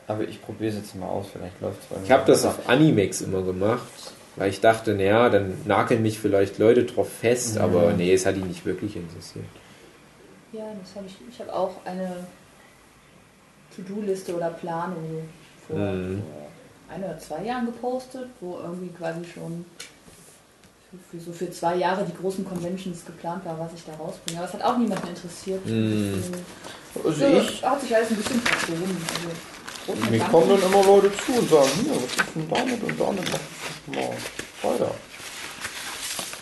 aber ich probiere es jetzt mal aus, vielleicht läuft es bei mir. Ich habe das auf Animex immer gemacht, weil ich dachte, naja, dann nageln mich vielleicht Leute drauf fest, mhm. aber nee, es hat ihn nicht wirklich interessiert. Ja, das habe ich. Ich habe auch eine To-Do-Liste oder Planung vor Mhm. vor ein oder zwei Jahren gepostet, wo irgendwie quasi schon für, so für zwei Jahre die großen Conventions geplant war, was ich da rausbringe. Aber es hat auch niemanden interessiert. Mhm. Deswegen- Also Ja, ich, hat sich alles ein bisschen verschoben. Also, mir kommen dann immer Leute zu und sagen, hier, was ist denn damit und damit mach ich das mal weiter.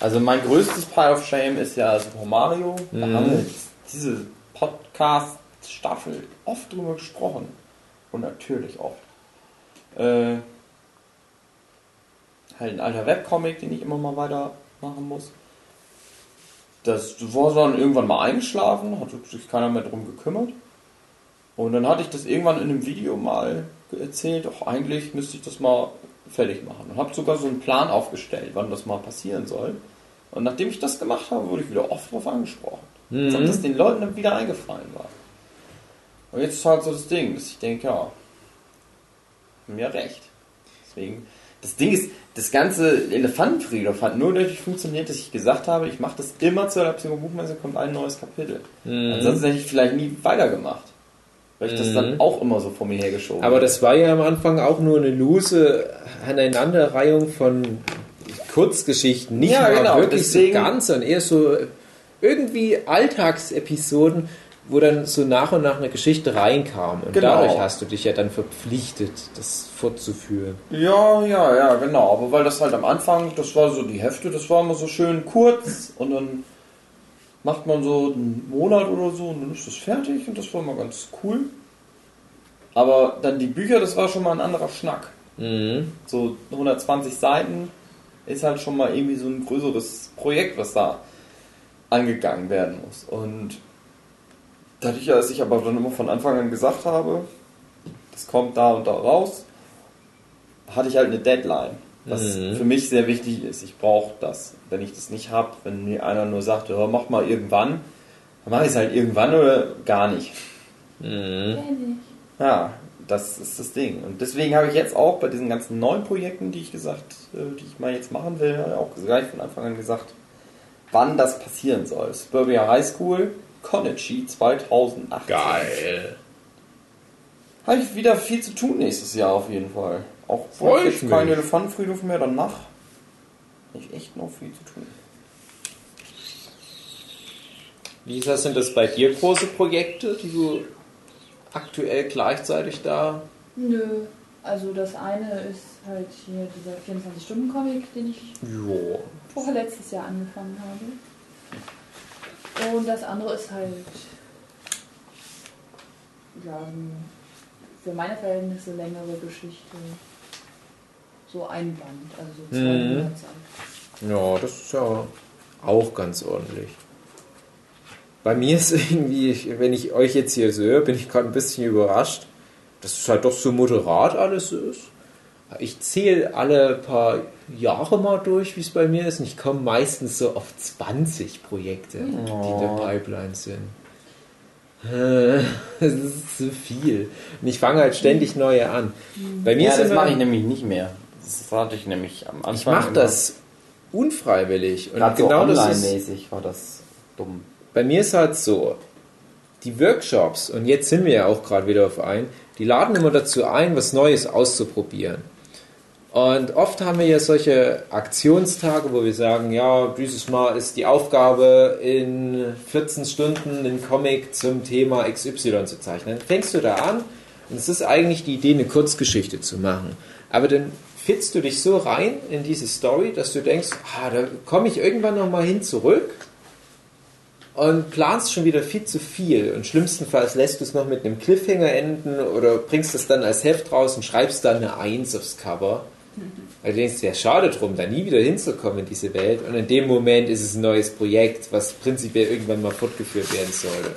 Also mein größtes Pile of Shame ist ja Super Mario. Da Mhm. haben wir diese Podcast-Staffel oft drüber gesprochen. Und natürlich oft. Äh, halt ein alter Webcomic, den ich immer mal weitermachen muss. Das war dann irgendwann mal eingeschlafen, hat sich keiner mehr drum gekümmert. Und dann hatte ich das irgendwann in einem Video mal erzählt, auch eigentlich müsste ich das mal fertig machen. Und habe sogar so einen Plan aufgestellt, wann das mal passieren soll. Und nachdem ich das gemacht habe, wurde ich wieder oft darauf angesprochen. Als ob das den Leuten dann wieder eingefallen war. Und jetzt ist halt so das Ding, dass ich denke, ja, haben ja recht. Deswegen, das Ding ist, das ganze Elefantenfriedhof hat nur dadurch funktioniert, dass ich gesagt habe, ich mache das immer zur Leipziger Buchmesse, kommt ein neues Kapitel. Mhm. Ansonsten hätte ich vielleicht nie weitergemacht. Weil ich das Mhm. dann auch immer so vor mir hergeschoben Aber das war ja am Anfang auch nur eine lose Aneinanderreihung von Kurzgeschichten. Nicht Ja, genau, wirklich deswegen- so ganz, sondern eher so irgendwie Alltagsepisoden, wo dann so nach und nach eine Geschichte reinkam. Und Genau. dadurch hast du dich ja dann verpflichtet, das fortzuführen. Ja, ja, ja, genau. Aber weil das halt am Anfang, das war so die Hefte, das war immer so schön kurz und dann macht man so einen Monat oder so und dann ist das fertig und das war immer ganz cool. Aber dann die Bücher, das war schon mal ein anderer Schnack. Mhm. So 120 Seiten ist halt schon mal irgendwie so ein größeres Projekt, was da angegangen werden muss. Und dadurch, dass ich aber dann immer von Anfang an gesagt habe, das kommt da und da raus, hatte ich halt eine Deadline, was Mhm. für mich sehr wichtig ist. Ich brauche das. Wenn ich das nicht habe, wenn mir einer nur sagt, ja, mach mal irgendwann, dann mache ich es halt irgendwann oder gar nicht. Mhm. Ja, das ist das Ding. Und deswegen habe ich jetzt auch bei diesen ganzen neuen Projekten, die ich gesagt, äh, die ich mal jetzt machen will, auch gleich von Anfang an gesagt, wann das passieren soll. Suburbia High School, Konichi 2008. Geil. Habe ich wieder viel zu tun nächstes Jahr auf jeden Fall. Auch Freu wenn ich keinen. Elefantenfriedhof mehr danach. Habe ich echt noch viel zu tun. Lisa, sind das bei dir große Projekte, die du aktuell gleichzeitig da... Nö. Also das eine ist halt hier dieser 24-Stunden-Comic, den ich Jo. vorher letztes Jahr angefangen habe. Und das andere ist halt ja, für meine Verhältnisse längere Geschichte. So ein Band, also so Mhm. 200 Seiten. Ja, das ist ja auch ganz ordentlich. Bei mir ist (laughs) irgendwie, wenn ich euch jetzt hier so höre, bin ich gerade ein bisschen überrascht, dass es halt doch so moderat alles ist. Ich zähle alle paar Jahre mal durch, wie es bei mir ist, und ich komme meistens so auf 20 Projekte, die in der Pipeline sind. (laughs) Das ist zu viel. Und ich fange halt ständig neue an. Bei mir Ja, das mache ich nämlich nicht mehr. Das hatte ich nämlich am Anfang. ich mache das unfreiwillig. Und Gerade genau so das ist, online-mäßig war das dumm. bei mir ist halt so, die Workshops, und jetzt sind wir ja auch gerade wieder auf ein, die laden immer dazu ein, was Neues auszuprobieren. Und oft haben wir ja solche Aktionstage, wo wir sagen, ja, dieses Mal ist die Aufgabe, in 14 Stunden einen Comic zum Thema XY zu zeichnen. Fängst du da an und es ist eigentlich die Idee, eine Kurzgeschichte zu machen. Aber dann fitzt du dich so rein in diese Story, dass du denkst, ah, da komme ich irgendwann nochmal hin zurück und planst schon wieder viel zu viel. Und schlimmstenfalls lässt du es noch mit einem Cliffhanger enden oder bringst es dann als Heft raus und schreibst dann eine Eins aufs Cover. Weil du denkst, ja, schade drum, da nie wieder hinzukommen in diese Welt. Und in dem Moment ist es ein neues Projekt, was prinzipiell irgendwann mal fortgeführt werden sollte.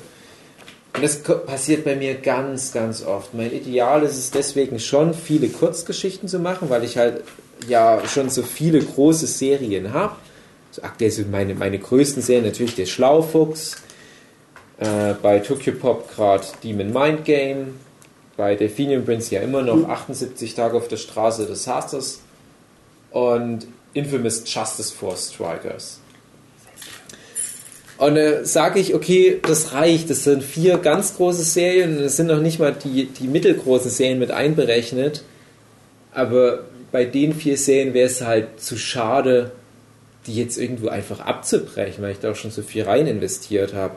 Und das passiert bei mir ganz, ganz oft. Mein Ideal ist es deswegen schon, viele Kurzgeschichten zu machen, weil ich halt ja schon so viele große Serien habe. So aktuell sind meine, meine größten Serien natürlich der Schlaufuchs, äh, bei Tokyo Pop gerade Demon Mind Game, bei Delphinium Prince ja immer noch 78 Tage auf der Straße des Hasters und Infamous Justice Force Strikers. Und äh, sage ich, okay, das reicht. Das sind vier ganz große Serien und es sind noch nicht mal die, die mittelgroßen Serien mit einberechnet. Aber bei den vier Serien wäre es halt zu schade, die jetzt irgendwo einfach abzubrechen, weil ich da auch schon so viel rein investiert habe.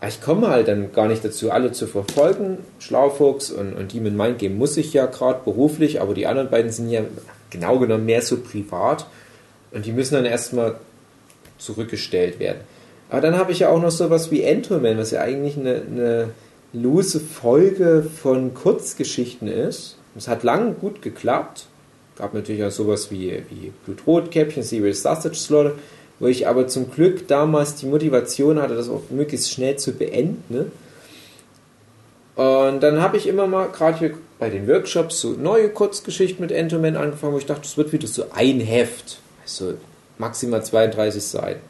Aber ich komme halt dann gar nicht dazu, alle zu verfolgen. Schlaufuchs und, und Demon Mind Game muss ich ja gerade beruflich, aber die anderen beiden sind ja genau genommen mehr so privat und die müssen dann erstmal zurückgestellt werden. Aber dann habe ich ja auch noch sowas wie Entoman, was ja eigentlich eine, eine lose Folge von Kurzgeschichten ist. Es hat lang gut geklappt. Gab natürlich auch sowas wie, wie Blutrotkäppchen, Serious Sausage Slaughter, wo ich aber zum Glück damals die Motivation hatte, das auch möglichst schnell zu beenden. Ne? Und dann habe ich immer mal, gerade hier bei den Workshops, so neue Kurzgeschichten mit Entoman angefangen, wo ich dachte, das wird wieder so ein Heft. Also maximal 32 Seiten.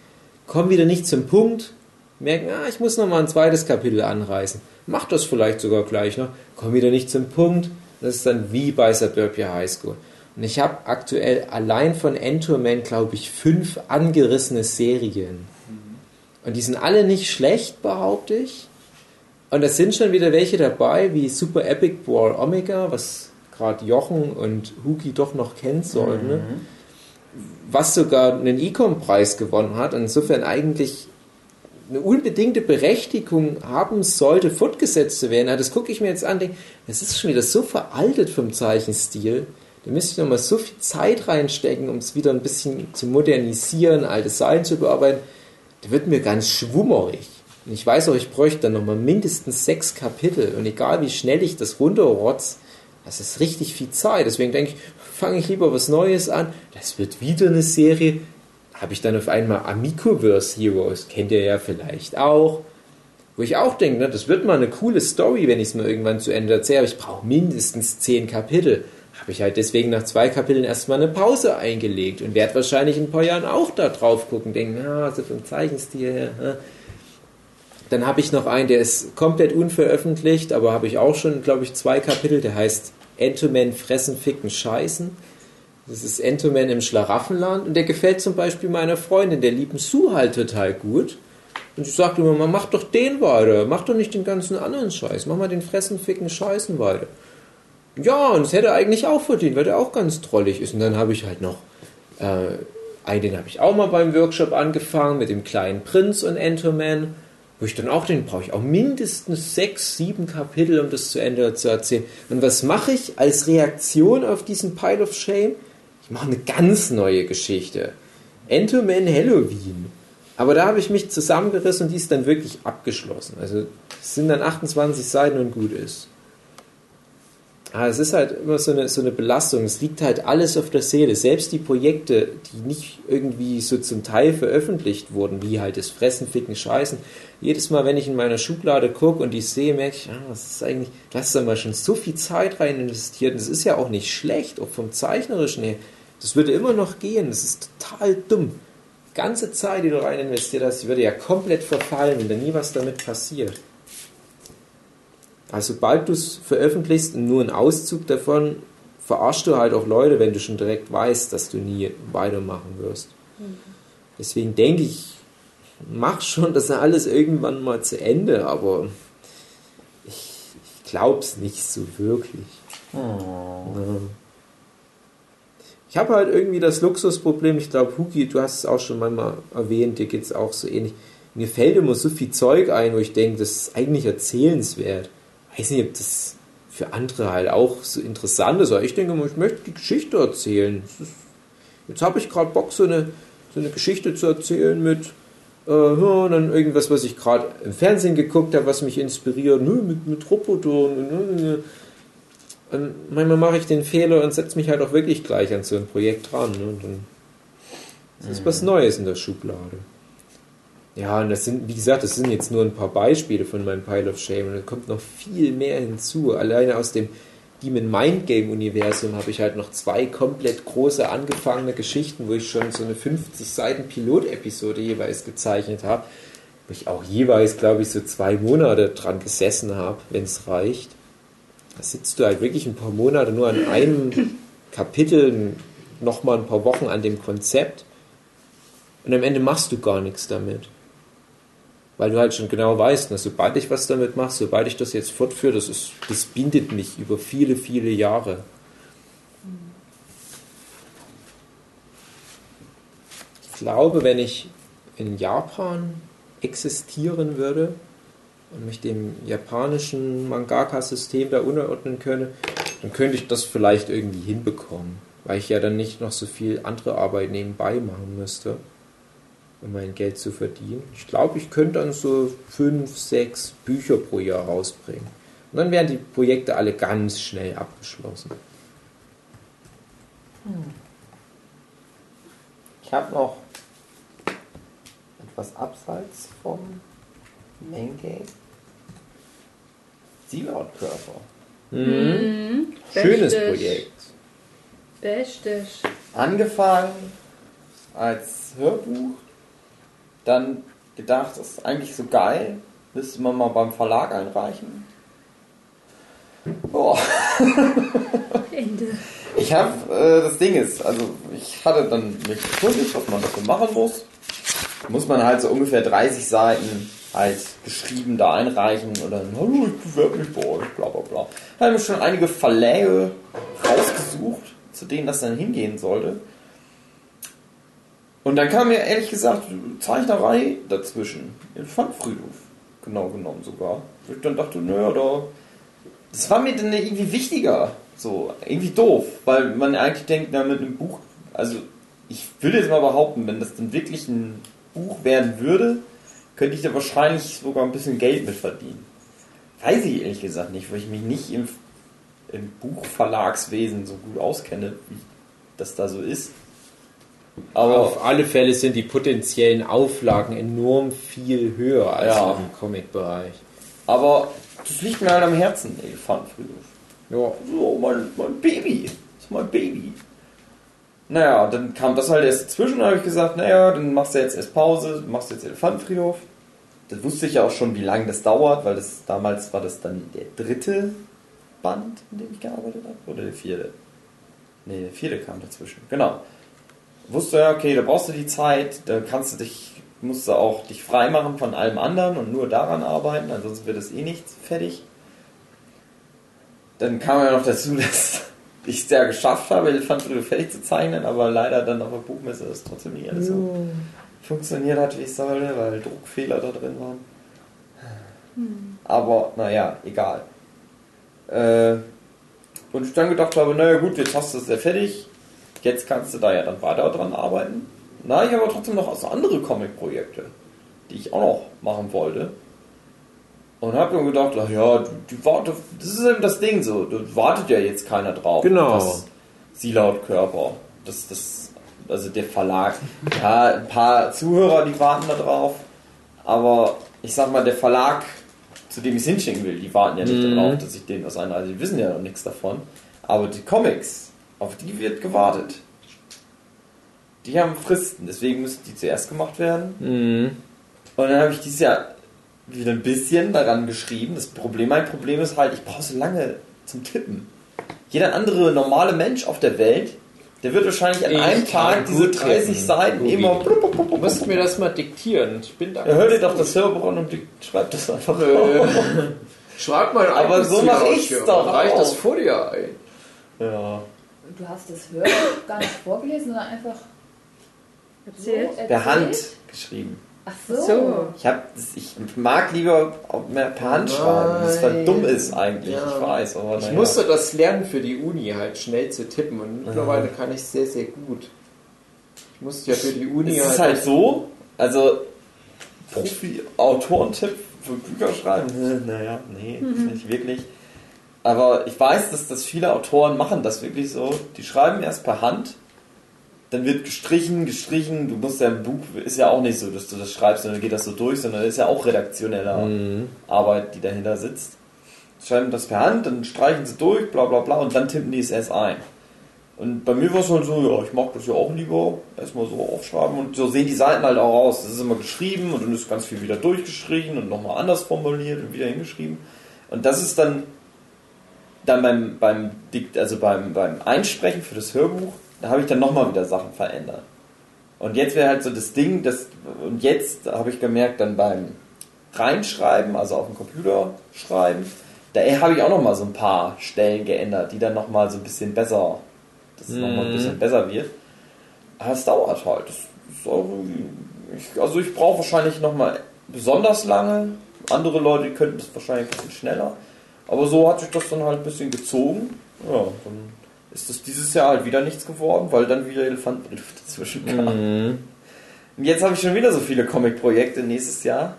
Komm wieder nicht zum Punkt, merken, ah, ich muss noch mal ein zweites Kapitel anreißen. Mach das vielleicht sogar gleich noch. Komm wieder nicht zum Punkt. Das ist dann wie bei Suburbia High School. Und ich habe aktuell allein von Entoman, glaube ich, fünf angerissene Serien. Und die sind alle nicht schlecht, behaupte ich. Und es sind schon wieder welche dabei, wie Super Epic War Omega, was gerade Jochen und Huki doch noch kennen sollen, ne? was sogar einen Ecom-Preis gewonnen hat. Und insofern eigentlich eine unbedingte Berechtigung haben sollte, fortgesetzt zu werden. Das gucke ich mir jetzt an, denke, es ist schon wieder so veraltet vom Zeichenstil. Da müsste ich nochmal so viel Zeit reinstecken, um es wieder ein bisschen zu modernisieren, alte Seiten zu bearbeiten. Da wird mir ganz schwummerig. Und ich weiß auch, ich bräuchte dann nochmal mindestens sechs Kapitel. Und egal wie schnell ich das runterrotz, das ist richtig viel Zeit. Deswegen denke ich, fange ich lieber was Neues an. Das wird wieder eine Serie. Habe ich dann auf einmal Amicoverse Heroes, kennt ihr ja vielleicht auch. Wo ich auch denke, ne, das wird mal eine coole Story, wenn ich es mal irgendwann zu Ende erzähle. Aber ich brauche mindestens zehn Kapitel. Habe ich halt deswegen nach zwei Kapiteln erstmal eine Pause eingelegt und werde wahrscheinlich in ein paar Jahren auch da drauf gucken, denken, ah, so vom Zeichenstil her. Ja. Dann habe ich noch einen, der ist komplett unveröffentlicht, aber habe ich auch schon, glaube ich, zwei Kapitel, der heißt Entoman fressen, ficken, scheißen. Das ist Entoman im Schlaraffenland und der gefällt zum Beispiel meiner Freundin, der lieben Sue halt total gut. Und ich sagte immer, mach doch den weiter, mach doch nicht den ganzen anderen Scheiß, mach mal den fressen, ficken, scheißen weiter. Ja, und es hätte eigentlich auch verdient, weil der auch ganz trollig ist. Und dann habe ich halt noch äh, einen, den habe ich auch mal beim Workshop angefangen mit dem kleinen Prinz und Entoman, wo ich dann auch den brauche ich auch mindestens sechs, sieben Kapitel, um das zu Ende zu erzählen. Und was mache ich als Reaktion auf diesen Pile of Shame? Ich mache eine ganz neue Geschichte. Entoman Halloween. Aber da habe ich mich zusammengerissen und die ist dann wirklich abgeschlossen. Also es sind dann 28 Seiten und gut ist. Aber es ist halt immer so eine, so eine Belastung. Es liegt halt alles auf der Seele. Selbst die Projekte, die nicht irgendwie so zum Teil veröffentlicht wurden, wie halt das Fressen, Ficken, Scheißen. Jedes Mal, wenn ich in meiner Schublade gucke und die sehe, merke ich, ah, das ist eigentlich, du hast da mal schon so viel Zeit rein investiert. Und das ist ja auch nicht schlecht, auch vom Zeichnerischen her. Das würde immer noch gehen. Das ist total dumm. Die ganze Zeit, die du rein investiert hast, die würde ja komplett verfallen, wenn da nie was damit passiert. Also sobald du es veröffentlichst und nur einen Auszug davon, verarschst du halt auch Leute, wenn du schon direkt weißt, dass du nie weitermachen wirst. Mhm. Deswegen denke ich, mach schon das alles irgendwann mal zu Ende, aber ich, ich glaube es nicht so wirklich. Oh. Ich habe halt irgendwie das Luxusproblem, ich glaube, Huki, du hast es auch schon manchmal erwähnt, dir geht es auch so ähnlich. Mir fällt immer so viel Zeug ein, wo ich denke, das ist eigentlich erzählenswert weiß nicht, ob das für andere halt auch so interessant ist, aber ich denke mal, ich möchte die Geschichte erzählen. Ist, jetzt habe ich gerade Bock, so eine, so eine Geschichte zu erzählen mit äh, ja, dann irgendwas, was ich gerade im Fernsehen geguckt habe, was mich inspiriert, nö, mit, mit Robotern. Und manchmal mache ich den Fehler und setze mich halt auch wirklich gleich an so ein Projekt dran. Ne? Und dann das ist was mhm. Neues in der Schublade. Ja, und das sind, wie gesagt, das sind jetzt nur ein paar Beispiele von meinem Pile of Shame und da kommt noch viel mehr hinzu. Alleine aus dem Demon Mind Game Universum habe ich halt noch zwei komplett große angefangene Geschichten, wo ich schon so eine 50 Seiten Pilot-Episode jeweils gezeichnet habe, wo ich auch jeweils, glaube ich, so zwei Monate dran gesessen habe, wenn es reicht. Da sitzt du halt wirklich ein paar Monate nur an einem (laughs) Kapitel, nochmal ein paar Wochen an dem Konzept und am Ende machst du gar nichts damit. Weil du halt schon genau weißt, dass sobald ich was damit mache, sobald ich das jetzt fortführe, das, ist, das bindet mich über viele, viele Jahre. Ich glaube, wenn ich in Japan existieren würde und mich dem japanischen Mangaka-System da unterordnen könnte, dann könnte ich das vielleicht irgendwie hinbekommen, weil ich ja dann nicht noch so viel andere Arbeit nebenbei machen müsste, um mein Geld zu verdienen. Ich glaube, ich könnte dann so fünf, sechs Bücher pro Jahr rausbringen. Und dann wären die Projekte alle ganz schnell abgeschlossen. Ich habe noch etwas abseits vom Main Game. Sealord-Körper. Mhm. Schönes Bestes. Projekt. Bestes. Angefangen als Hörbuch, dann gedacht, das ist eigentlich so geil, müsste man mal beim Verlag einreichen. Boah. Ende. Ich habe, äh, das Ding ist, also ich hatte dann mich erkundigt, was man dafür machen muss. Muss man halt so ungefähr 30 Seiten halt geschrieben da einreichen und dann, hallo, ich bewerbe mich bei euch, bla bla bla. Da haben wir schon einige Verläge rausgesucht, zu denen das dann hingehen sollte. Und dann kam mir ehrlich gesagt Zeichnerei dazwischen. Elefantfriedhof, genau genommen sogar. Wo ich dann dachte, naja, da. Das war mir dann irgendwie wichtiger. So, irgendwie doof, weil man eigentlich denkt, na, mit einem Buch, also ich würde jetzt mal behaupten, wenn das dann wirklich ein Buch werden würde, könnte ich da wahrscheinlich sogar ein bisschen Geld mit verdienen. Weiß ich ehrlich gesagt nicht, weil ich mich nicht im, im Buchverlagswesen so gut auskenne, wie das da so ist. Aber Auf alle Fälle sind die potenziellen Auflagen enorm viel höher als Ja. im Comic-Bereich. Aber das liegt mir halt am Herzen, Elefantfriedhof. Ja. So, mein, mein Baby. Das ist mein Baby. Naja, dann kam das halt erst dazwischen, da habe ich gesagt, naja, dann machst du jetzt erst Pause, machst jetzt Elefantenfriedhof. Das wusste ich ja auch schon, wie lange das dauert, weil das damals war das dann der dritte Band, in dem ich gearbeitet habe. Oder der vierte. Nee, der vierte kam dazwischen. Genau. Wusste ja, okay, da brauchst du die Zeit, da kannst du dich, musst du auch dich freimachen von allem anderen und nur daran arbeiten, ansonsten wird das eh nichts fertig. Dann kam ja noch dazu, (laughs) dass ich es ja geschafft habe, Elefantfriedhof fertig zu zeichnen, aber leider dann auf der Buchmesse das trotzdem nicht alles so funktioniert hat, wie es sollte, weil Druckfehler da drin waren. Aber naja, egal. Äh, und ich dann gedacht habe, naja gut, jetzt hast du es ja fertig, jetzt kannst du da ja dann weiter dran arbeiten. Na, ich habe aber trotzdem noch so andere Comic-Projekte, die ich auch noch machen wollte. Und habe mir gedacht, ach ja, die, die warte, das ist eben das Ding so, da wartet ja jetzt keiner drauf. Genau. Das Silaut-Körper, das, das, also der Verlag. Ja, ein paar Zuhörer, die warten da drauf. Aber ich sag mal, der Verlag, zu dem ich es hinschicken will, die warten ja nicht Mhm. darauf, dass ich denen was einreiche. Die wissen ja noch nichts davon. Aber die Comics, auf die wird gewartet. Die haben Fristen, deswegen müssen die zuerst gemacht werden. Mhm. Und dann habe ich dieses Jahr wieder ein bisschen daran geschrieben. Das Problem, mein Problem ist halt, ich brauche so lange zum Tippen. Jeder andere normale Mensch auf der Welt, der wird wahrscheinlich an Ich einem Tag diese gut 30 tippen, Seiten Tobi. immer. Du musst mir das mal diktieren. Ich bin da. Er hört ihr doch das Hörbuch an und schreibt das einfach auf. Schreib mal ein Aber so mach Ziel ich's aus, doch dann Reich das vor dir ein. Ja. Du hast das Hörbuch gar nicht vorgelesen, sondern einfach Erzählt. so Per Hand geschrieben. Ach so. So. Ich, hab, das- ich mag lieber per Hand schreiben, was Nein. dumm ist eigentlich, Ja. ich weiß. Aber Ich naja. musste das lernen für die Uni, halt schnell zu tippen und mittlerweile kann ich sehr, sehr gut. Ich musste ja für die Uni Es ist halt so, also Profi-Autoren-Tipp für Bücher schreiben, (laughs) naja, nee, nicht wirklich. Aber ich weiß, dass das viele Autoren machen das wirklich so. Die schreiben erst per Hand, dann wird gestrichen, gestrichen. Du musst ja im Buch, ist ja auch nicht so, dass du das schreibst und dann geht das so durch, sondern ist ja auch redaktioneller Mhm. Arbeit, die dahinter sitzt. Schreiben das per Hand, dann streichen sie durch, bla bla bla und dann tippen die es erst ein. Und bei mir war es halt so, ja, ich mag das ja auch lieber, erstmal so aufschreiben und so sehen die Seiten halt auch aus. Das ist immer geschrieben und dann ist ganz viel wieder durchgeschrieben und nochmal anders formuliert und wieder hingeschrieben. Und das ist dann, dann beim, beim, also beim, beim Einsprechen für das Hörbuch, da habe ich dann nochmal wieder Sachen verändert. Und jetzt wäre halt so das Ding, das, und jetzt habe ich gemerkt, dann beim reinschreiben, also auf dem Computer schreiben. Da habe ich auch noch mal so ein paar Stellen geändert, die dann noch mal so ein bisschen besser, dass es noch mal ein Mhm. bisschen besser wird. Aber es dauert halt. Das ist auch ich, also ich brauche wahrscheinlich noch mal besonders lange. Andere Leute könnten das wahrscheinlich ein bisschen schneller. Aber so hat sich das dann halt ein bisschen gezogen. Ja, dann ist das dieses Jahr halt wieder nichts geworden, weil dann wieder Elefantenbrief dazwischen kam. Mhm. Und jetzt habe ich schon wieder so viele Comic-Projekte nächstes Jahr.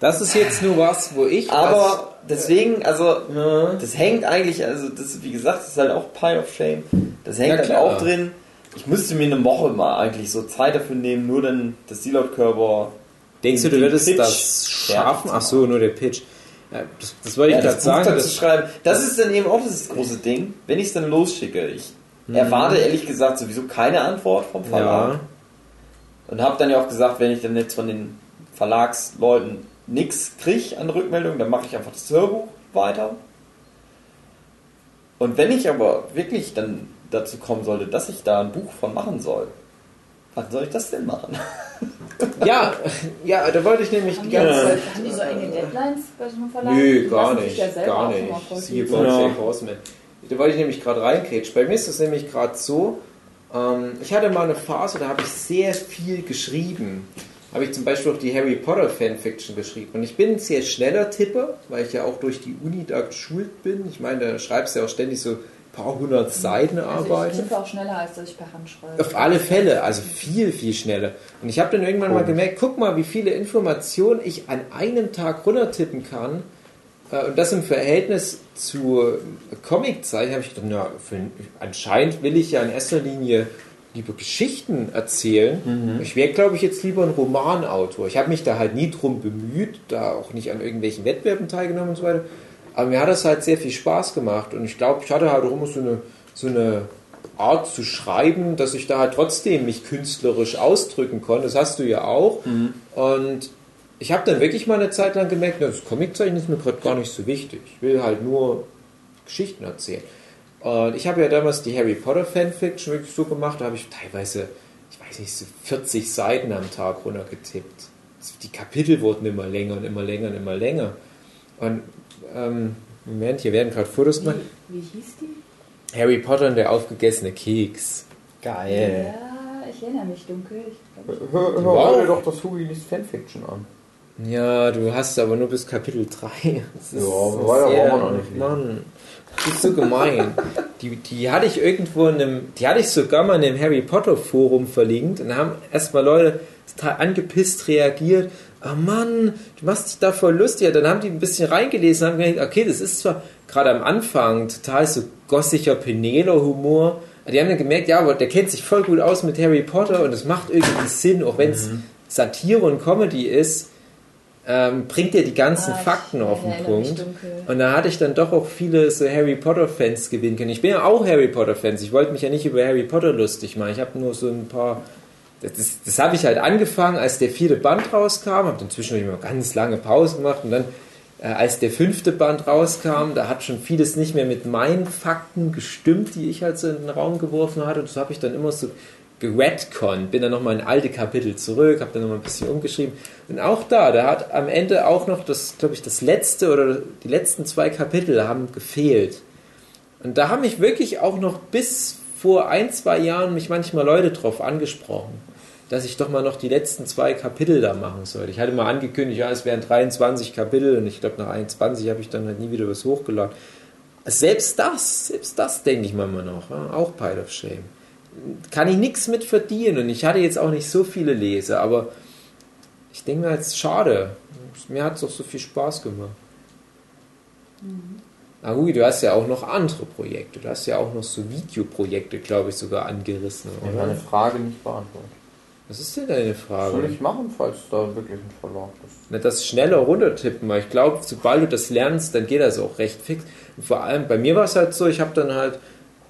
Das ist jetzt nur was, wo ich. Aber deswegen, also, was, ja. das hängt eigentlich, also, das, wie gesagt, das ist halt auch Pile of Shame. Das hängt Ja, halt auch drin. Ich müsste mir eine Woche mal eigentlich so Zeit dafür nehmen, nur dann das Sealot-Körper. Denkst du, du würdest Pitch das schaffen? Ach so, nur der Pitch. Ja, das, das wollte ich Ja, gerade das sagen. dann zu Das, schreiben. Das ist dann eben auch das große Ding, wenn ich es dann losschicke. Ich Mhm. erwarte ehrlich gesagt sowieso keine Antwort vom Verlag. ja. Und habe dann ja auch gesagt, wenn ich dann jetzt von den Verlagsleuten nichts kriege an Rückmeldung, dann mache ich einfach das Hörbuch weiter. Und wenn ich aber wirklich dann dazu kommen sollte, dass ich da ein Buch von machen soll, wann soll ich das denn machen? (laughs) ja, ja, da wollte ich nämlich die ganze. Zeit. Haben die so enge Deadlines bei so einem Verlag? Nö, gar nicht. ja Gar nicht. Viel bei Ja. Horseman. Da wollte ich nämlich gerade reingrätschen. Bei mir ist es nämlich gerade so, ähm, ich hatte mal eine Phase, da habe ich sehr viel geschrieben. Habe ich zum Beispiel auch die Harry Potter Fanfiction geschrieben. Und ich bin ein sehr schneller Tipper, weil ich ja auch durch die Uni da geschult bin. Ich meine, da schreibst du ja auch ständig so paar hundert Seiten Also ich arbeiten. tippe auch schneller, als dass ich per Hand schreibe. Auf alle Fälle, also viel, viel schneller. Und ich habe dann irgendwann mal gemerkt, guck mal, wie viele Informationen ich an einem Tag runtertippen kann. Äh, Und das im Verhältnis zu Comiczeichen habe ich gedacht, na, für, anscheinend will ich ja in erster Linie lieber Geschichten erzählen. Ich wäre, glaube ich, jetzt lieber ein Romanautor. Ich habe mich da halt nie drum bemüht, da auch nicht an irgendwelchen Wettbewerben teilgenommen und so weiter. Aber mir hat das halt sehr viel Spaß gemacht. Und ich glaube, ich hatte halt auch immer so eine, so eine Art zu schreiben, dass ich da halt trotzdem mich künstlerisch ausdrücken konnte. Das hast du ja auch. Und ich habe dann wirklich mal eine Zeit lang gemerkt, das Comiczeichen ist mir gerade gar nicht so wichtig. Ich will halt nur Geschichten erzählen. Und ich habe ja damals die Harry Potter Fanfiction wirklich so gemacht, da habe ich teilweise, ich weiß nicht, so 40 Seiten am Tag runtergetippt. Die Kapitel wurden immer länger und immer länger und immer länger. Und ähm, Moment, hier werden gerade Fotos gemacht. Wie, wie hieß die? Harry Potter und der aufgegessene Keks. Geil. Ja, ich erinnere mich dunkel. Ich glaub, Hör, hör, Wow. doch das Hugilis Fanfiction an. Ja, du hast aber nur bis Kapitel 3. (laughs) Das Ja, weiter brauchen wir noch nicht. Mann, das ist so gemein. Die, die hatte ich irgendwo in einem, die hatte ich sogar mal in einem Harry Potter Forum verlinkt und da haben erstmal Leute total angepisst reagiert. Ah Mann, du machst dich da voll lustig. Dann haben die ein bisschen reingelesen und haben gedacht, okay, das ist zwar gerade am Anfang total so gossiger Penelo-Humor. aber Die haben dann gemerkt, ja, aber der kennt sich voll gut aus mit Harry Potter und es macht irgendwie Sinn, auch wenn es Satire und Comedy ist, ähm, bringt er die ganzen Ah, Fakten auf den Punkt. Und da hatte ich dann doch auch viele so Harry Potter Fans gewinnen können. Ich bin ja auch Harry Potter Fans. Ich wollte mich ja nicht über Harry Potter lustig machen. Ich habe nur so ein paar. Das, das, habe ich halt angefangen, als der vierte Band rauskam. Habe dann zwischendurch mal ganz lange Pause gemacht und dann, äh, als der fünfte Band rauskam, da hat schon vieles nicht mehr mit meinen Fakten gestimmt, die ich halt so in den Raum geworfen hatte. Das habe ich dann immer so geredconnt, bin dann nochmal in alte Kapitel zurück, habe dann nochmal ein bisschen umgeschrieben. Und auch da, da hat am Ende auch noch das, glaube ich, das letzte oder die letzten zwei Kapitel haben gefehlt. Und da haben mich wirklich auch noch bis vor ein, zwei Jahren mich manchmal Leute drauf angesprochen, dass ich doch mal noch die letzten zwei Kapitel da machen sollte. Ich hatte mal angekündigt, ja, es wären 23 Kapitel und ich glaube, nach 21 habe ich dann halt nie wieder was hochgeladen. Selbst das, selbst das denke ich manchmal noch, ja, auch Pile of Shame kann ich nichts mit verdienen und ich hatte jetzt auch nicht so viele Leser, aber ich denke mir jetzt schade. Mir hat es doch so viel Spaß gemacht. Na gut, du hast ja auch noch andere Projekte. Du hast ja auch noch so Videoprojekte, glaube ich, sogar angerissen, Ich habe meine? Frage nicht beantwortet. Was ist denn deine Frage? soll ich machen, falls da wirklich ein Verlag ist? Na, das schneller runtertippen, weil ich glaube, sobald du das lernst, dann geht das auch recht fix. Und vor allem, bei mir war es halt so, ich habe dann halt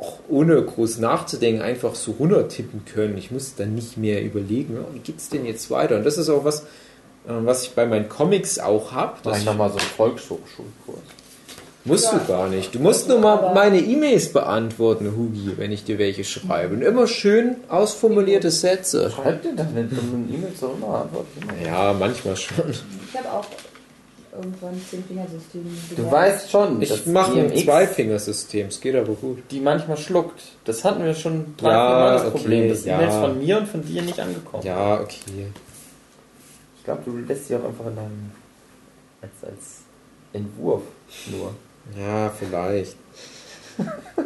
auch ohne groß nachzudenken einfach so runtertippen können. Ich musste dann nicht mehr überlegen, ja, wie geht's denn jetzt weiter? Und das ist auch was, äh, was ich bei meinen Comics auch habe. Mach ich nochmal so einen Volkshochschulkurs. Musst Ja. du gar nicht. Du musst nur mal meine E-Mails beantworten, Hugi, wenn ich dir welche schreibe. Und immer schön ausformulierte Sätze. Schreibt ihr dann, wenn du eine E-Mail so immer antwortest? Ja, manchmal schon. Ich habe auch irgendwann zehn Fingersystem. Du weißt schon, Ich mache ein DMX Zweifingersystem, es geht aber gut. die manchmal schluckt. Das hatten wir schon drei, Ja, vier Mal das okay, Problem, dass ja. E-Mails von mir und von dir nicht angekommen. Ja, okay. Ich glaube, du lässt sie auch einfach in deinem als, als Entwurf nur. Ja, vielleicht. (laughs)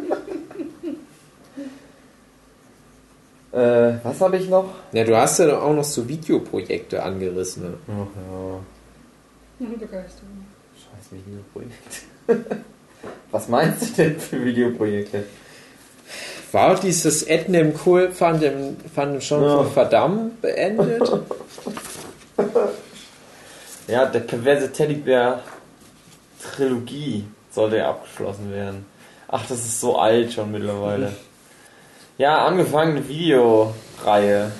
Äh, was habe ich noch? Ja, du hast ja doch auch noch so Videoprojekte angerissen. Ne? Ach ja, Begeisterung. scheiß Videoprojekte. (laughs) was meinst du denn für Videoprojekte? War dieses Ednem Cool fand im, fand im schon Ja. von verdammt beendet? (laughs) Ja, der perverse Teddybär Trilogie sollte ja abgeschlossen werden. Ach, das ist so alt schon mittlerweile. Ja, angefangene Videoreihe.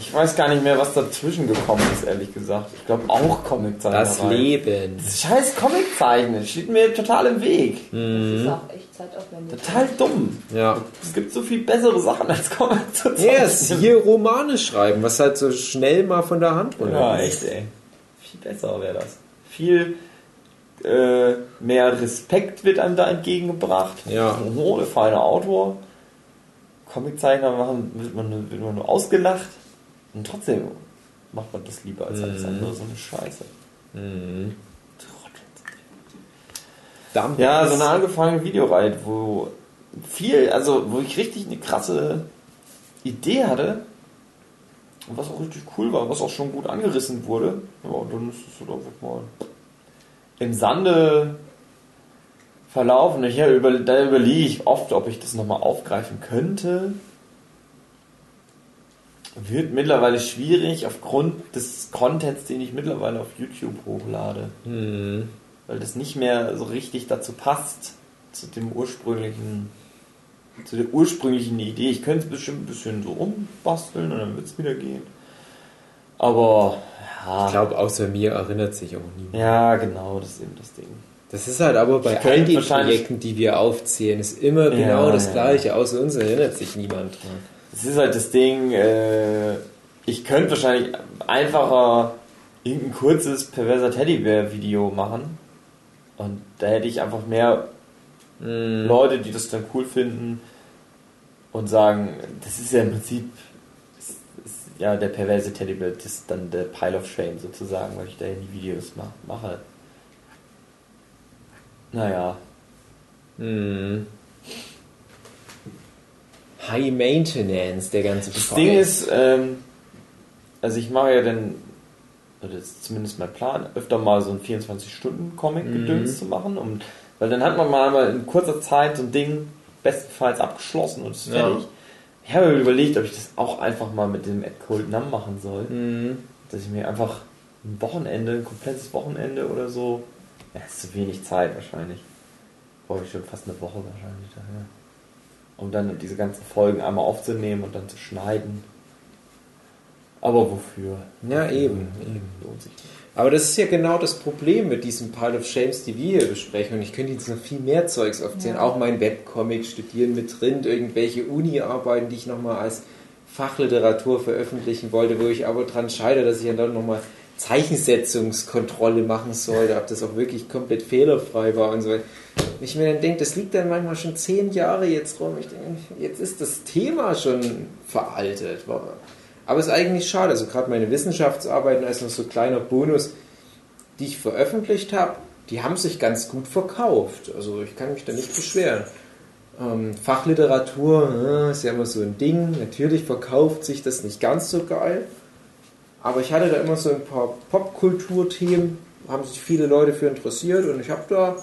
Ich weiß gar nicht mehr, was dazwischen gekommen ist, ehrlich gesagt. Ich glaube auch Comiczeichnerei. Das Leben. Das scheiß Comiczeichnen steht mir total im Weg. Das ist auch echt zeitaufwendig. Total dumm. Ja. Es gibt so viel bessere Sachen als Comic zu Yes, hier Romane schreiben, was halt so schnell mal von der Hand runter Ja, ist. echt, ey. Viel besser wäre das. Viel äh, mehr Respekt wird einem da entgegengebracht. Ja. Oh, der feine Autor. Comiczeichner machen, wird man, nur- wird man nur ausgelacht. Und trotzdem macht man das lieber als alles Mhm. andere. So eine Scheiße. Mhm. Dump Ja, so eine angefangene Videoreihe, wo viel, also wo ich richtig eine krasse Idee hatte. Und was auch richtig cool war, was auch schon gut angerissen wurde. Ja, und dann ist es so einfach mal im Sande verlaufen. Ich, ja, über, da überlege ich oft, ob ich das nochmal aufgreifen könnte. Wird mittlerweile schwierig aufgrund des Contents, den ich mittlerweile auf YouTube hochlade Mhm. weil das nicht mehr so richtig dazu passt, zu dem ursprünglichen, zu der ursprünglichen Idee. Ich könnte es bestimmt ein bisschen so umbasteln und dann wird es wieder gehen. Aber, Ich ja. glaube, außer mir erinnert sich auch niemand. Ja, genau, das ist eben das Ding. Das ist halt aber bei Ich all den Projekten, die wir aufzählen, ist immer Ja, genau das ja. Gleiche. Außer uns erinnert sich niemand dran. Das ist halt das Ding, äh, ich könnte wahrscheinlich einfacher irgendein kurzes perverser Teddybär-Video machen. Und da hätte ich einfach mehr Mhm. Leute, die das dann cool finden und sagen, das ist ja im Prinzip ja der perverse Teddybär, das ist dann der Pile of Shame sozusagen, weil ich da ja die Videos ma mache. Naja, Mhm. High Maintenance, der ganze das. Ding ist, ähm, also ich mache ja dann, oder das ist zumindest mein Plan, öfter mal so ein 24-Stunden-Comic-Gedöns Mhm. zu machen, um, weil dann hat man mal in kurzer Zeit so ein Ding bestenfalls abgeschlossen und ist Ja. Ich habe mir überlegt, ob ich das auch einfach mal mit dem Ed Cold Num machen soll. Mhm. Dass ich mir einfach ein Wochenende, ein komplettes Wochenende oder so, ja, ist zu wenig Zeit wahrscheinlich. Brauche ich schon fast eine Woche wahrscheinlich daher. Um dann diese ganzen Folgen einmal aufzunehmen und dann zu schneiden. Aber wofür? Ja, eben, eben. Lohnt sich nicht. Aber das ist ja genau das Problem mit diesem Pile of Shames, die wir hier besprechen. Und ich könnte jetzt noch viel mehr Zeugs aufzählen. Ja. Auch mein Webcomic studieren mit drin, irgendwelche Uni-Arbeiten, die ich nochmal als Fachliteratur veröffentlichen wollte, wo ich aber dran scheitere, dass ich dann nochmal Zeichensetzungskontrolle machen sollte, ob das auch wirklich komplett fehlerfrei war und so weiter. Ich mir dann denke, das liegt dann manchmal schon zehn Jahre jetzt rum. Ich denke, jetzt ist das Thema schon veraltet. Aber es ist eigentlich schade. Also gerade meine Wissenschaftsarbeiten als noch so kleiner Bonus, die ich veröffentlicht habe, die haben sich ganz gut verkauft. Also ich kann mich da nicht beschweren. Ähm, Fachliteratur äh, ist ja immer so ein Ding. Natürlich verkauft sich das nicht ganz so geil. Aber ich hatte da immer so ein paar Popkulturthemen, haben sich viele Leute für interessiert und ich habe da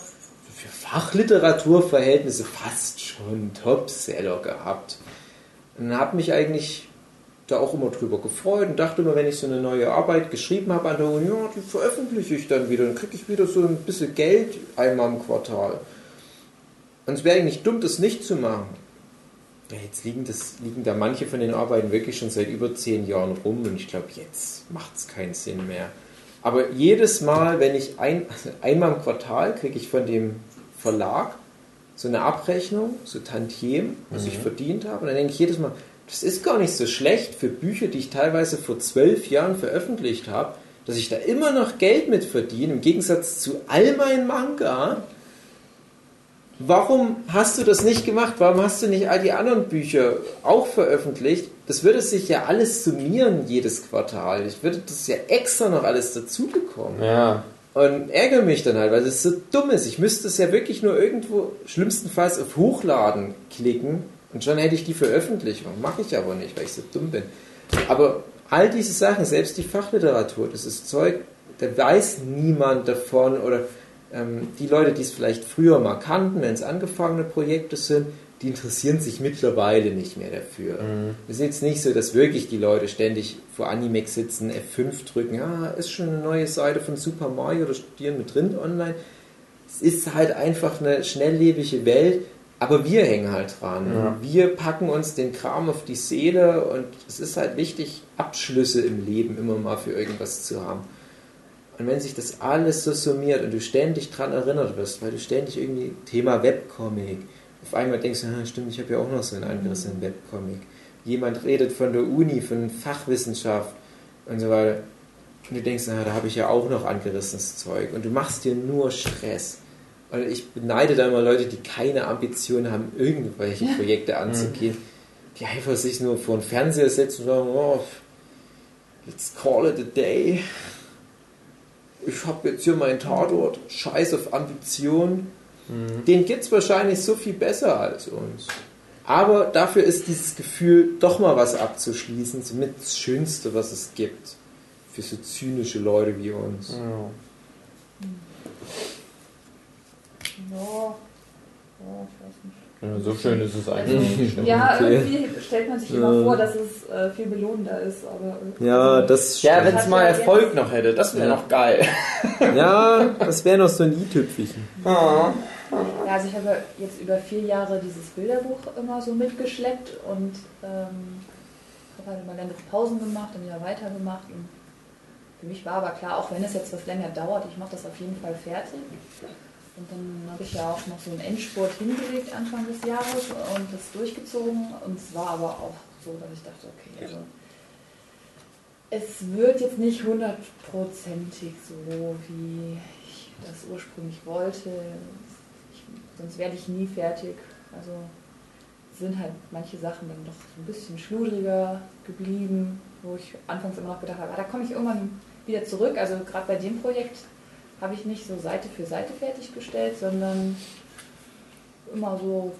für Fachliteraturverhältnisse fast schon Topseller gehabt. Und habe mich eigentlich da auch immer drüber gefreut und dachte immer, wenn ich so eine neue Arbeit geschrieben habe an der Uni, ja, die veröffentliche ich dann wieder. Dann kriege ich wieder so ein bisschen Geld einmal im Quartal. Und es wäre eigentlich dumm, das nicht zu machen. Ja, jetzt liegen, das, liegen da manche von den Arbeiten wirklich schon seit über zehn Jahren rum und ich glaube, jetzt macht es keinen Sinn mehr. Aber jedes Mal, wenn ich ein, also (laughs) einmal im Quartal kriege ich von dem Verlag so eine Abrechnung, so Tantiem, was ich verdient habe. Und dann denke ich jedes Mal, das ist gar nicht so schlecht für Bücher, die ich teilweise vor zwölf Jahren veröffentlicht habe, dass ich da immer noch Geld mit verdiene, im Gegensatz zu all meinen Manga. Warum hast du das nicht gemacht? Warum hast du nicht all die anderen Bücher auch veröffentlicht? Das würde sich ja alles summieren jedes Quartal. Ich würde das ja extra noch alles dazu bekommen. Ja. Und ärgere mich dann halt, weil es so dumm ist. Ich müsste es ja wirklich nur irgendwo, schlimmstenfalls auf Hochladen klicken und schon hätte ich die Veröffentlichung. Mache ich aber nicht, weil ich so dumm bin. Aber all diese Sachen, selbst die Fachliteratur, das ist Zeug, da weiß niemand davon oder ähm, die Leute, die es vielleicht früher mal kannten, wenn es angefangene Projekte sind, die interessieren sich mittlerweile nicht mehr dafür. Es ist jetzt nicht so, dass wirklich die Leute ständig vor Animex sitzen, F5 drücken, ja, ist schon eine neue Seite von Super Mario oder studieren mit drin online. Es ist halt einfach eine schnelllebige Welt, aber wir hängen halt dran. Ja. Wir packen uns den Kram auf die Seele und es ist halt wichtig, Abschlüsse im Leben immer mal für irgendwas zu haben. Und wenn sich das alles so summiert und du ständig dran erinnert wirst, weil du ständig irgendwie Thema Webcomic, auf einmal denkst du, ah, stimmt, ich habe ja auch noch so einen angerissenen Webcomic. Jemand redet von der Uni, von Fachwissenschaft und so weiter. Und du denkst, na, da habe ich ja auch noch angerissenes Zeug. Und du machst dir nur Stress. Und ich beneide da immer Leute, die keine Ambition haben, irgendwelche Projekte anzugehen, die einfach sich nur vor den Fernseher setzen und sagen, oh, let's call it a day. Ich habe jetzt hier meinen Tatort, scheiß auf Ambition. Den gibt es wahrscheinlich so viel besser als uns. Aber dafür ist dieses Gefühl, doch mal was abzuschließen, somit das Schönste, was es gibt. Für so zynische Leute wie uns. Ja. Ja, ja, ich weiß nicht. Ja, so schön ist es eigentlich nicht. ne? Ja, Okay. irgendwie stellt man sich immer vor, dass es äh, viel belohnender ist, aber Ja, das Ja, wenn es mal Erfolg noch hätte, das wäre Ja. noch geil. (laughs) Ja, das wäre noch so ein i-Tüpfelchen. Ah. Ja, also ich habe jetzt über vier Jahre dieses Bilderbuch immer so mitgeschleppt und ähm, habe halt immer längere Pausen gemacht und wieder weitergemacht. Und für mich war aber klar, auch wenn es jetzt was länger dauert, ich mache das auf jeden Fall fertig. Und dann habe ich ja auch noch so einen Endspurt hingelegt Anfang des Jahres und das durchgezogen. Und es war aber auch so, dass ich dachte, okay, also es wird jetzt nicht hundertprozentig so, wie ich das ursprünglich wollte. Ich, sonst werde ich nie fertig. Also sind halt manche Sachen dann doch so ein bisschen schludriger geblieben, wo ich anfangs immer noch gedacht habe, ah, da komme ich irgendwann wieder zurück. Also gerade bei dem Projekt habe ich nicht so Seite für Seite fertiggestellt, sondern immer so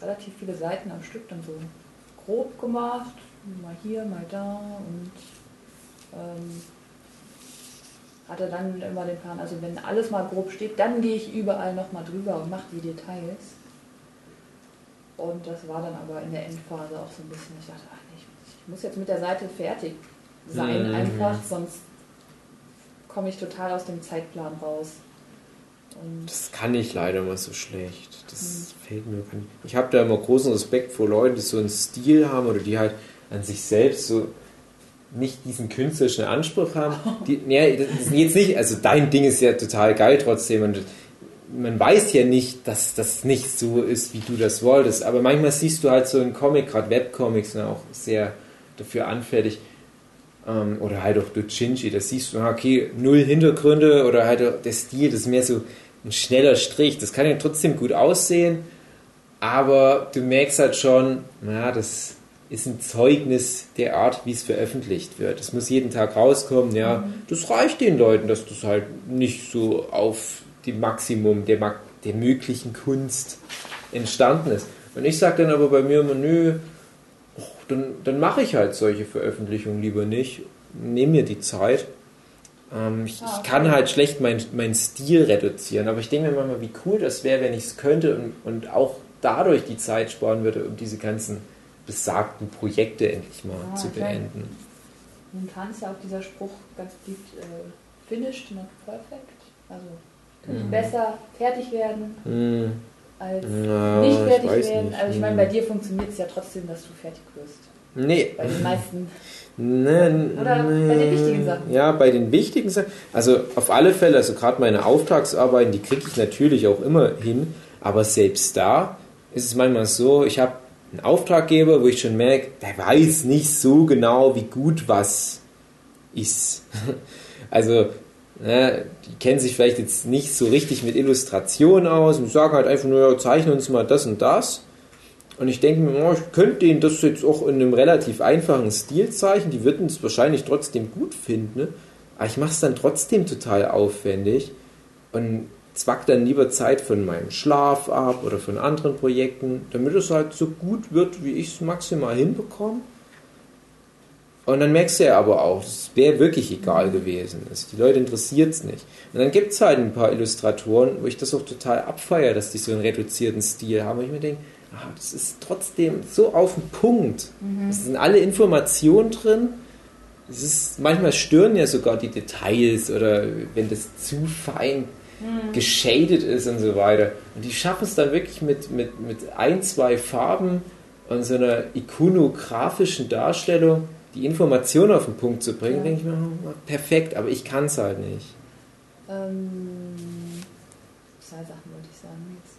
relativ viele Seiten am Stück dann so grob gemacht, mal hier, mal da und ähm, hatte dann immer den Plan, also wenn alles mal grob steht, dann gehe ich überall nochmal drüber und mache die Details. Und das war dann aber in der Endphase auch so ein bisschen, ich dachte, ach nee, ich- muss jetzt mit der Seite fertig sein, Mhm. einfach, sonst komme ich total aus dem Zeitplan raus. Und Das kann ich leider immer so schlecht. Das fällt mir. Ich habe da immer großen Respekt vor Leuten, die so einen Stil haben oder die halt an sich selbst so nicht diesen künstlerischen Anspruch haben. (laughs) Die, nee, das ist jetzt nicht, also dein Ding ist ja total geil trotzdem und man weiß ja nicht, dass das nicht so ist, wie du das wolltest. Aber manchmal siehst du halt so einen Comic, gerade Webcomics sind auch sehr dafür anfällig. Ähm, oder halt auch Doujinshi, da siehst du, ah, okay, null Hintergründe oder halt der Stil, das ist mehr so ein schneller Strich. Das kann ja trotzdem gut aussehen, aber du merkst halt schon, na, das ist ein Zeugnis der Art, wie es veröffentlicht wird. Das muss jeden Tag rauskommen, ja. Das reicht den Leuten, dass das halt nicht so auf dem Maximum der, der möglichen Kunst entstanden ist. Und ich sage dann aber bei mir immer, nö, dann, dann mache ich halt solche Veröffentlichungen lieber nicht. Nehme mir die Zeit. Ähm, ich, Ah, ich kann halt schlecht meinen mein Stil reduzieren, aber ich denke mir manchmal, wie cool das wäre, wenn ich es könnte und, und auch dadurch die Zeit sparen würde, um diese ganzen besagten Projekte endlich mal Ah, zu beenden. momentan ist ja auch dieser Spruch ganz beliebt, äh, finished, not perfect. Also könnte Mhm. besser fertig werden. Hm. Als Ja, nicht ich fertig werden. nicht. Also ich meine, Hm. bei dir funktioniert es ja trotzdem, dass du fertig wirst. Nee, Bei den meisten. Ne, Oder bei den wichtigen Sachen. Ja, bei den wichtigen Sachen. Also auf alle Fälle, also gerade meine Auftragsarbeiten, die kriege ich natürlich auch immer hin. Aber selbst da ist es manchmal so, ich habe einen Auftraggeber, wo ich schon merke, der weiß nicht so genau, wie gut was ist. (laughs) Also, die kennen sich vielleicht jetzt nicht so richtig mit Illustrationen aus und sagen halt einfach nur, ja, zeichne uns mal das und das. Und ich denke mir, oh, ich könnte denen das jetzt auch in einem relativ einfachen Stil zeichnen. Die würden es wahrscheinlich trotzdem gut finden. Ne? Aber ich mache es dann trotzdem total aufwendig und zwack dann lieber Zeit von meinem Schlaf ab oder von anderen Projekten, damit es halt so gut wird, wie ich es maximal hinbekomme. Und dann merkst du ja aber auch, es wäre wirklich egal gewesen. Also die Leute interessiert es nicht. Und dann gibt es halt ein paar Illustratoren, wo ich das auch total abfeiere, dass die so einen reduzierten Stil haben. Wo ich mir denke, ah, das ist trotzdem so auf den Punkt. Es sind alle Informationen drin. Es ist, manchmal stören ja sogar die Details oder wenn das zu fein geschadet ist und so weiter. Und die schaffen es dann wirklich mit, mit, mit ein, zwei Farben und so einer ikonografischen Darstellung die Information auf den Punkt zu bringen, Ja. denke ich mir, oh, perfekt, aber ich kann es halt nicht. Ähm, zwei Sachen wollte ich sagen jetzt.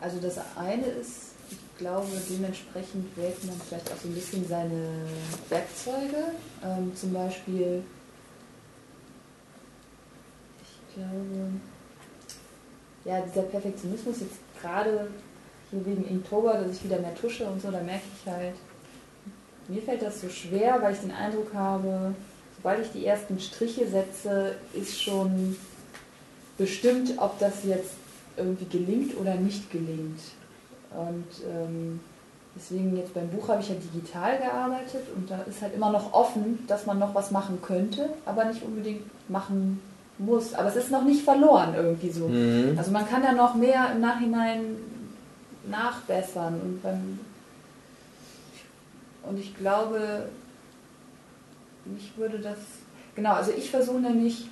Also das eine ist, ich glaube, dementsprechend wählt man vielleicht auch so ein bisschen seine Werkzeuge. Ähm, zum Beispiel, ich glaube, ja, dieser Perfektionismus jetzt gerade hier wegen Inktober, dass ich wieder mehr tusche und so, da merke ich halt, mir fällt das so schwer, weil ich den Eindruck habe, sobald ich die ersten Striche setze, ist schon bestimmt, ob das jetzt irgendwie gelingt oder nicht gelingt. Und ähm, deswegen jetzt beim Buch habe ich ja digital gearbeitet und da ist halt immer noch offen, dass man noch was machen könnte, aber nicht unbedingt machen muss. Aber es ist noch nicht verloren irgendwie so. Mhm. Also man kann da noch mehr im Nachhinein nachbessern und beim und ich glaube, mich würde das genau, also ich versuche nämlich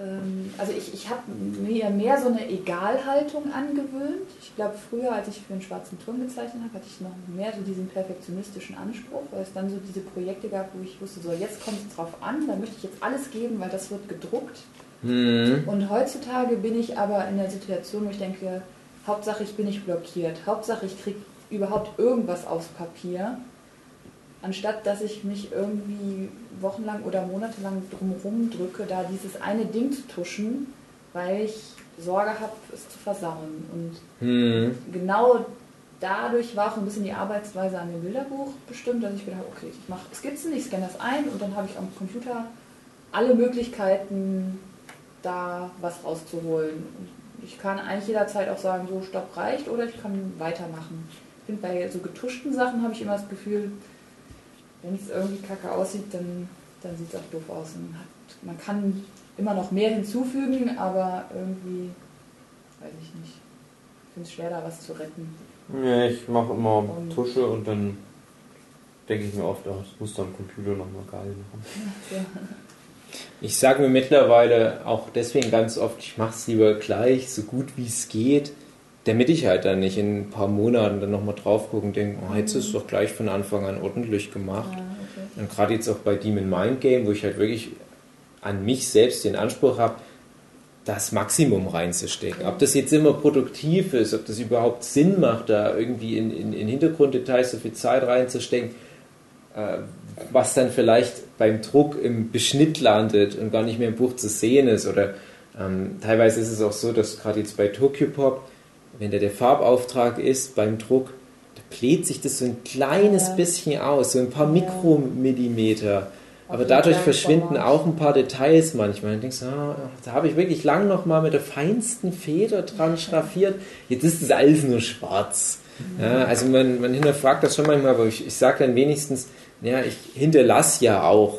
ähm, also ich, ich habe mir mehr so eine Egalhaltung angewöhnt. Ich glaube, früher, als ich für einen schwarzen Turm gezeichnet habe, hatte ich noch mehr so diesen perfektionistischen Anspruch, weil es dann so diese Projekte gab, wo ich wusste, so jetzt kommt es drauf an, da möchte ich jetzt alles geben, weil das wird gedruckt. Mhm. Und heutzutage bin ich aber in der Situation, wo ich denke, Hauptsache ich bin nicht blockiert, Hauptsache ich kriege überhaupt irgendwas aufs Papier, anstatt dass ich mich irgendwie wochenlang oder monatelang drumherum drücke, da dieses eine Ding zu tuschen, weil ich Sorge habe, es zu versauen. Und Mhm. genau dadurch war auch ein bisschen die Arbeitsweise an dem Bilderbuch bestimmt, dass ich gedacht habe, okay, ich mache Skizzen, ich scanne das ein und dann habe ich am Computer alle Möglichkeiten, da was rauszuholen. Und ich kann eigentlich jederzeit auch sagen, so Stopp reicht oder ich kann weitermachen. Finde, bei so getuschten Sachen habe ich immer das Gefühl, wenn es irgendwie kacke aussieht, dann, dann sieht es auch doof aus. Und hat, man kann immer noch mehr hinzufügen, aber irgendwie, weiß ich nicht. Ich finde es schwer, da was zu retten. Ja, ich mache immer Und- Tusche und dann denke ich mir oft, oh, das muss dann am Computer nochmal geil machen. (laughs) Ja. Ich sage mir mittlerweile auch deswegen ganz oft, ich mache es lieber gleich, so gut wie es geht, damit ich halt dann nicht in ein paar Monaten dann nochmal drauf gucken und denke, oh, hättest du es doch gleich von Anfang an ordentlich gemacht. Ah, okay. Und gerade jetzt auch bei Demon Mind Game, wo ich halt wirklich an mich selbst den Anspruch habe, das Maximum reinzustecken. Ob das jetzt immer produktiv ist, ob das überhaupt Sinn macht, da irgendwie in, in, in Hintergrunddetails so viel Zeit reinzustecken, äh, was dann vielleicht beim Druck im Beschnitt landet und gar nicht mehr im Buch zu sehen ist. Oder ähm, teilweise ist es auch so, dass gerade jetzt bei Tokyo Pop, wenn da der Farbauftrag ist beim Druck, da bläht sich das so ein kleines Ja. bisschen aus, so ein paar. Mikromillimeter. Aber dadurch verschwinden auch ein paar Details manchmal. Und denkst du, ah, da habe ich wirklich lang noch mal mit der feinsten Feder dran schraffiert. Jetzt ist das alles nur schwarz. Ja, also man, man hinterfragt das schon manchmal, aber ich, ich sage dann wenigstens, ja, ich hinterlasse ja auch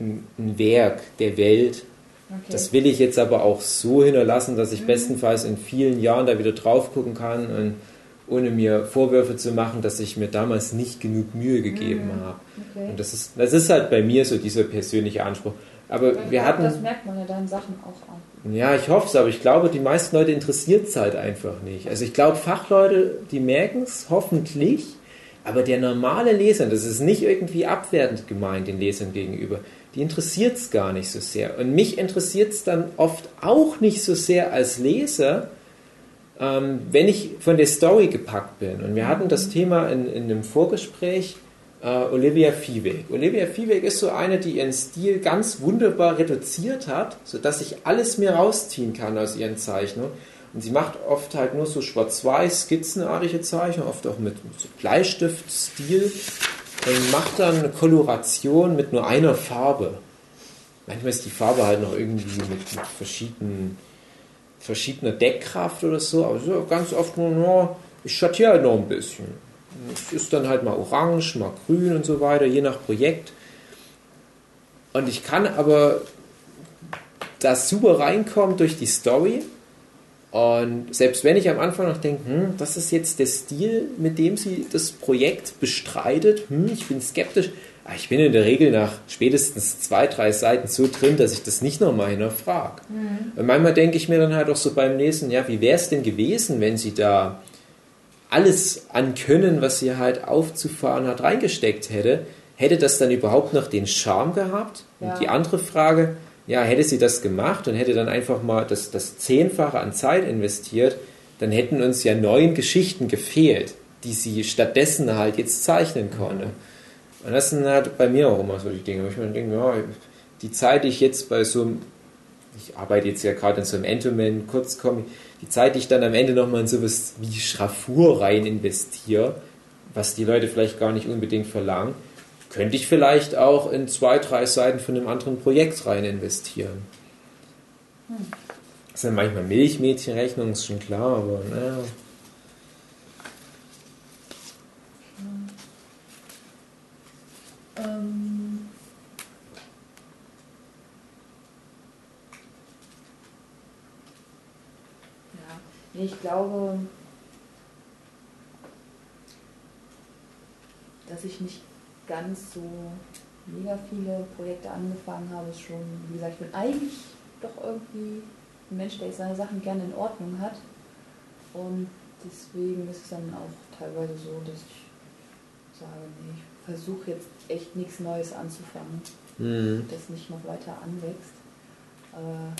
ein, ein Werk der Welt. Okay. Das will ich jetzt aber auch so hinterlassen, dass ich Mhm. bestenfalls in vielen Jahren da wieder drauf gucken kann und ohne mir Vorwürfe zu machen, dass ich mir damals nicht genug Mühe gegeben Mhm. habe. okay. Und das ist, das ist halt bei mir so dieser persönliche Anspruch. Aber Ich wir hatten. Das merkt man ja deinen Sachen auch an. Ja, ich hoffe es, aber ich glaube, die meisten Leute interessiert es halt einfach nicht. Also ich glaube, Fachleute, die merken es hoffentlich, aber der normale Leser, das ist nicht irgendwie abwertend gemeint den Lesern gegenüber, die interessiert es gar nicht so sehr. Und mich interessiert es dann oft auch nicht so sehr als Leser, ähm, wenn ich von der Story gepackt bin. Und wir hatten das Thema in, in einem Vorgespräch, äh, Olivia Viehweg. Olivia Viehweg ist so eine, die ihren Stil ganz wunderbar reduziert hat, sodass ich alles mir rausziehen kann aus ihren Zeichnungen. Und sie macht oft halt nur so schwarz-weiß, skizzenartige Zeichnungen, oft auch mit so Bleistiftstil und macht dann eine Koloration mit nur einer Farbe. Manchmal ist die Farbe halt noch irgendwie mit, mit verschiedenen, verschiedener Deckkraft oder so, aber so ganz oft nur, ja, ich schattiere halt noch ein bisschen. Es ist dann halt mal orange, mal grün und so weiter, je nach Projekt. Und ich kann aber da super reinkommen durch die Story. Und selbst wenn ich am Anfang noch denke, hm, das ist jetzt der Stil, mit dem sie das Projekt bestreitet, hm, ich bin skeptisch, aber ich bin in der Regel nach spätestens zwei, drei Seiten so drin, dass ich das nicht nochmal hinterfrage. Und manchmal denke ich mir dann halt auch so beim Lesen, ja, wie wäre es denn gewesen, wenn sie da alles an Können, was sie halt aufzufahren hat, reingesteckt hätte, hätte das dann überhaupt noch den Charme gehabt? Ja. Und die andere Frage, ja, hätte sie das gemacht und hätte dann einfach mal das, das Zehnfache an Zeit investiert, dann hätten uns ja neun Geschichten gefehlt, die sie stattdessen halt jetzt zeichnen konnte. Und das sind halt bei mir auch immer so die Dinge, wo ich mir denke, ja, die Zeit, die ich jetzt bei so einem, ich arbeite jetzt ja gerade in so einem Entoman Kurzcomic, die Zeit, die ich dann am Ende nochmal in sowas wie Schraffur rein investiere, was die Leute vielleicht gar nicht unbedingt verlangen, könnte ich vielleicht auch in zwei, drei Seiten von einem anderen Projekt rein investieren. Das sind manchmal Milchmädchenrechnungen, ist schon klar, aber naja. Ähm, ja, ich glaube, dass ich nicht ganz so mega viele Projekte angefangen habe, ist schon, wie gesagt, ich bin eigentlich doch irgendwie ein Mensch, der seine Sachen gerne in Ordnung hat. Und deswegen ist es dann auch teilweise so, dass ich sage, nee, ich versuche jetzt echt nichts Neues anzufangen, Hm. das nicht noch weiter anwächst. Aber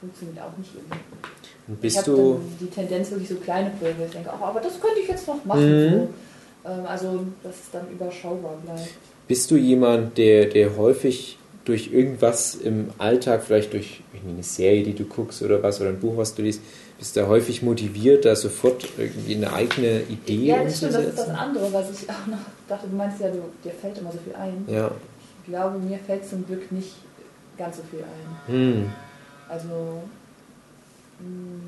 funktioniert auch nicht immer. Und ich bist habe die Tendenz, wirklich so kleine Projekte, ich denke, ach, aber das könnte ich jetzt noch machen. Mhm. So. Ähm, also, dass es dann überschaubar bleibt. Bist du jemand, der, der häufig durch irgendwas im Alltag, vielleicht durch eine Serie, die du guckst oder was, oder ein Buch, was du liest, bist du häufig motiviert, da sofort irgendwie eine eigene Idee Ja, das stimmt, das ist das andere, was ich auch noch dachte. Du meinst ja, du, dir fällt immer so viel ein. Ja. Ich glaube, mir fällt zum Glück nicht ganz so viel ein. Hm. Also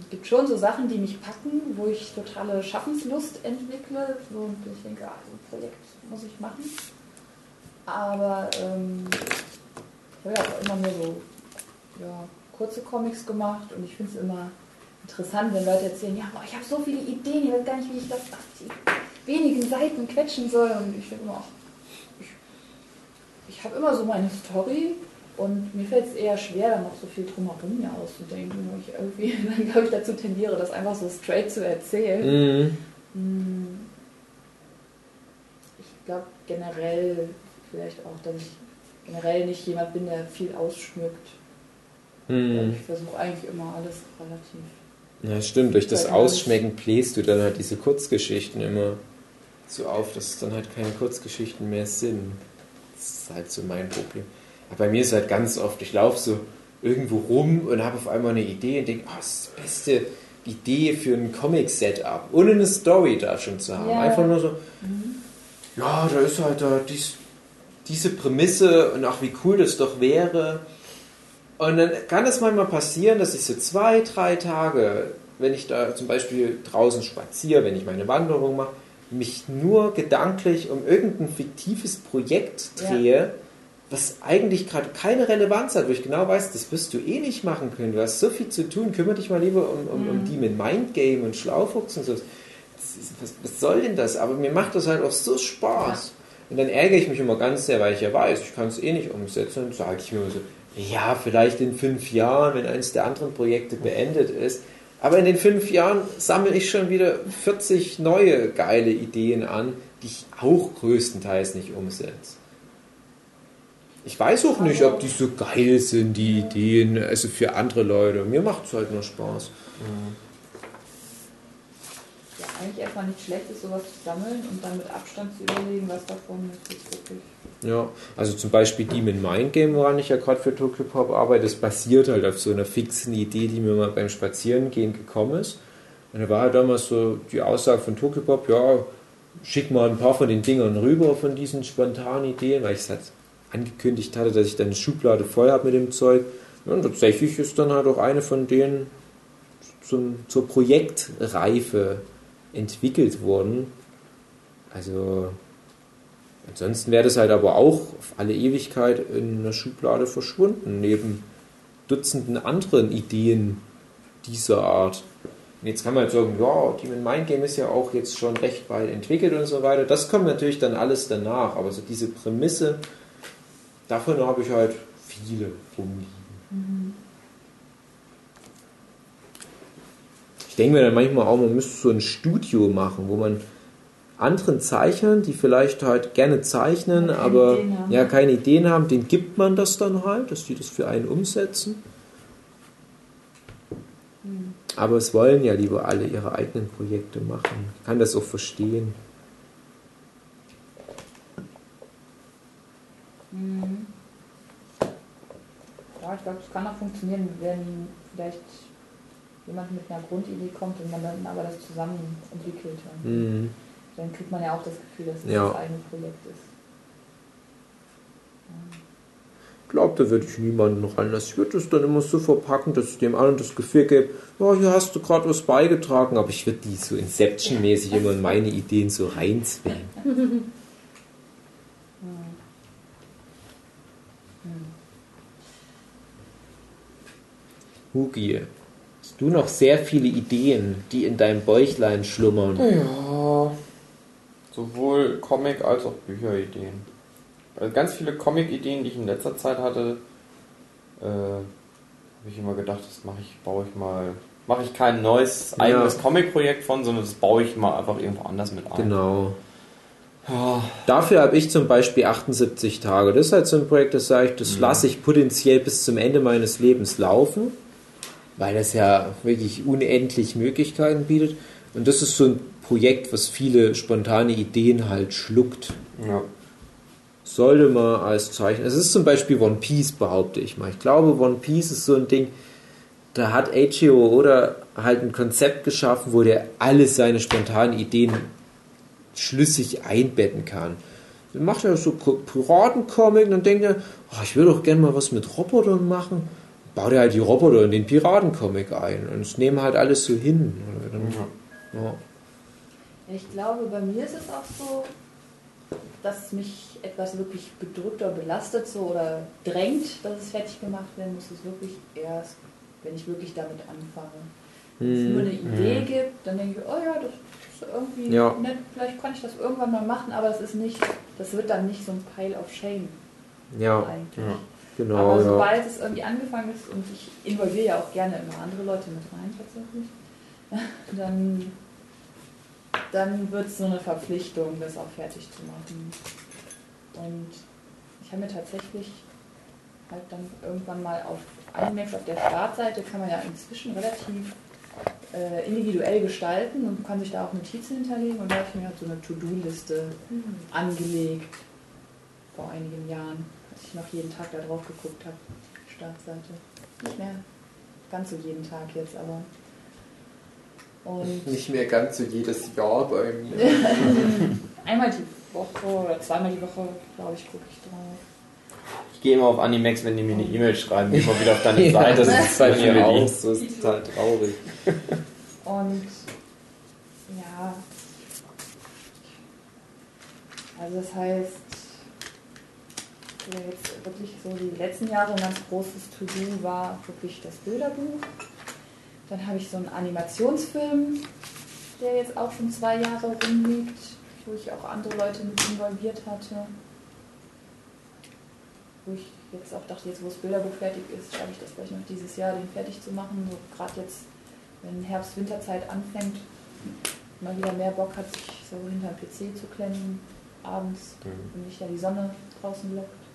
es gibt schon so Sachen, die mich packen, wo ich totale Schaffenslust entwickle. So, und ich denke, ah, so ein Projekt muss ich machen. Aber ähm, ich habe ja auch immer nur so ja, kurze Comics gemacht und ich finde es immer interessant, wenn Leute erzählen, ja, boah, ich habe so viele Ideen, ich weiß gar nicht, wie ich das auf die wenigen Seiten quetschen soll. Und ich finde immer, ich, ich habe immer so meine Story und mir fällt es eher schwer, dann noch so viel drumherum mir auszudenken, wo ich irgendwie (laughs) dann, glaube ich, dazu tendiere, das einfach so straight zu erzählen. Hm. Hm. Ich glaube generell vielleicht auch, dass ich generell nicht jemand bin, der viel ausschmückt. Hm. Ich versuche eigentlich immer alles relativ. Ja, stimmt. Durch das Ausschmecken bläst du dann halt diese Kurzgeschichten immer so auf, dass es dann halt keine Kurzgeschichten mehr sind. Das ist halt so mein Problem. Bei mir ist halt ganz oft, ich laufe so irgendwo rum und habe auf einmal eine Idee und denke, oh, das ist die beste Idee für ein Comic-Setup. Ohne eine Story da schon zu haben. Ja. Einfach nur so, Mhm. ja, da ist halt da dies, diese Prämisse und ach, wie cool das doch wäre. Und dann kann es manchmal passieren, dass ich so zwei, drei Tage, wenn ich da zum Beispiel draußen spaziere, wenn ich meine Wanderung mache, mich nur gedanklich um irgendein fiktives Projekt Ja. Was eigentlich gerade keine Relevanz hat, wo ich genau weiß, das wirst du eh nicht machen können. Du hast so viel zu tun, kümmere dich mal lieber um, um, um Mhm. die mit Mindgame und Schlaufuchs und so. Ist, was, was soll denn das? Aber mir macht das halt auch so Spaß. Und dann ärgere ich mich immer ganz sehr, weil ich ja weiß, ich kann es eh nicht umsetzen. Und sage ich mir immer so, ja, vielleicht in fünf Jahren, wenn eines der anderen Projekte beendet ist. Aber in den fünf Jahren sammle ich schon wieder 40 neue geile Ideen an, die ich auch größtenteils nicht umsetze. Ich weiß auch nicht, ob die so geil sind, die Ideen, also für andere Leute. Mir macht es halt nur Spaß. Ja, eigentlich erstmal nicht schlecht ist, sowas zu sammeln und dann mit Abstand zu überlegen, was davon ist wirklich. Ja, also zum Beispiel Demon Mind Game, woran ich ja gerade für Tokyo Pop arbeite, das basiert halt auf so einer fixen Idee, die mir mal beim Spazierengehen gekommen ist. Und da war halt damals so die Aussage von Tokyo Pop, ja, schick mal ein paar von den Dingern rüber von diesen spontanen Ideen, weil ich es halt angekündigt hatte, dass ich dann eine Schublade voll habe mit dem Zeug. Und tatsächlich ist dann halt auch eine von denen zum, zur Projektreife entwickelt worden. Also ansonsten wäre das halt aber auch auf alle Ewigkeit in einer Schublade verschwunden, neben Dutzenden anderen Ideen dieser Art. Und jetzt kann man halt sagen, ja, Demon Mind Game ist ja auch jetzt schon recht weit entwickelt und so weiter. Das kommt natürlich dann alles danach, aber so diese Prämisse, davon habe ich halt viele rumliegen. Ich denke mir dann manchmal auch, man müsste so ein Studio machen, wo man anderen Zeichnern, die vielleicht halt gerne zeichnen, keine aber Ideen ja keine Ideen haben, denen gibt man das dann halt, dass die das für einen umsetzen. Hm. Aber es wollen ja lieber alle ihre eigenen Projekte machen. Ich kann das auch verstehen. Mhm. Ja, ich glaube, es kann auch funktionieren, wenn vielleicht jemand mit einer Grundidee kommt und man dann aber das zusammen entwickelt. Mhm. Dann kriegt man ja auch das Gefühl, dass es Ja. das eigene Projekt ist. Ich glaube, da würde ich niemanden ranlassen. Ich würde es dann immer so verpacken, dass ich dem anderen das Gefühl gebe, ja, hier hast du gerade was beigetragen, aber ich würde die so Inception-mäßig immer in meine Ideen so reinzwingen. (laughs) Hugi, hast du noch sehr viele Ideen, die in deinem Bäuchlein schlummern? Ja, sowohl Comic- als auch Bücherideen. Also ganz viele Comic-Ideen, die ich in letzter Zeit hatte, äh, habe ich immer gedacht, das mache ich, baue ich mal, mache ich kein neues Ja. eigenes Comic-Projekt von, sondern das baue ich mal einfach irgendwo anders mit ein. Genau. Ja, Dafür habe ich zum Beispiel 78 Tage. Das ist halt so ein Projekt, das sage ich, das lasse ich potenziell bis zum Ende meines Lebens laufen, weil das ja wirklich unendlich Möglichkeiten bietet. Und das ist so ein Projekt, was viele spontane Ideen halt schluckt. ja. Sollte man als Zeichen. Es ist zum Beispiel One Piece, behaupte ich mal. Ich glaube, One Piece ist so ein Ding, da hat Eiichiro oder halt ein Konzept geschaffen, wo der alle seine spontanen Ideen schlüssig einbetten kann. Dann macht er so Piratencomic und dann denkt er, oh, ich würde doch gerne mal was mit Robotern machen. Baut er halt die Roboter in den Piratencomic ein und es nehmen halt alles so hin. Dann, Ja. ja. Ich glaube, bei mir ist es auch so, dass mich etwas wirklich bedrückt oder belastet so oder drängt, dass es fertig gemacht werden muss, ist wirklich erst, wenn ich wirklich damit anfange. Wenn es nur eine Idee Mhm. gibt, dann denke ich, oh ja, das ist irgendwie Ja. nett, vielleicht kann ich das irgendwann mal machen, aber es ist nicht, das wird dann nicht so ein Pile of Shame ja, eigentlich. Ja. Genau. aber ja. sobald es irgendwie angefangen ist und ich involviere ja auch gerne immer andere Leute mit rein tatsächlich, (laughs) dann, dann wird es so eine Verpflichtung, das auch fertig zu machen. Und ich habe mir tatsächlich halt dann irgendwann mal auf Animax auf der Startseite kann man ja inzwischen relativ äh, individuell gestalten und kann sich da auch Notizen hinterlegen und da habe ich mir halt so eine To-Do-Liste angelegt vor einigen Jahren, ich noch jeden Tag da drauf geguckt habe, Startseite. Nicht mehr ganz so jeden Tag jetzt, aber. Und Nicht mehr ganz so jedes Jahr bei mir. (laughs) einmal die Woche oder zweimal die Woche, glaube ich, gucke ich drauf. Ich gehe immer auf Animax, wenn die mir eine E-Mail schreiben, gehe mal wieder auf deine (laughs) Seite. das ist bei mir auch so. Das ist total traurig. (laughs) Und ja, also das heißt, ja, jetzt wirklich so die letzten Jahre ein ganz großes To-Do war wirklich das Bilderbuch. Dann habe ich so einen Animationsfilm, der jetzt auch schon zwei Jahre rumliegt. wo ich auch andere Leute mit involviert hatte. Wo ich jetzt auch dachte, jetzt wo das Bilderbuch fertig ist, schaffe ich das vielleicht noch dieses Jahr, den fertig zu machen. So gerade jetzt, wenn Herbst-Winterzeit anfängt, mal wieder mehr Bock hat, sich so hinter den PC zu klemmen, abends, Mhm. wenn nicht da die Sonne draußen lockt.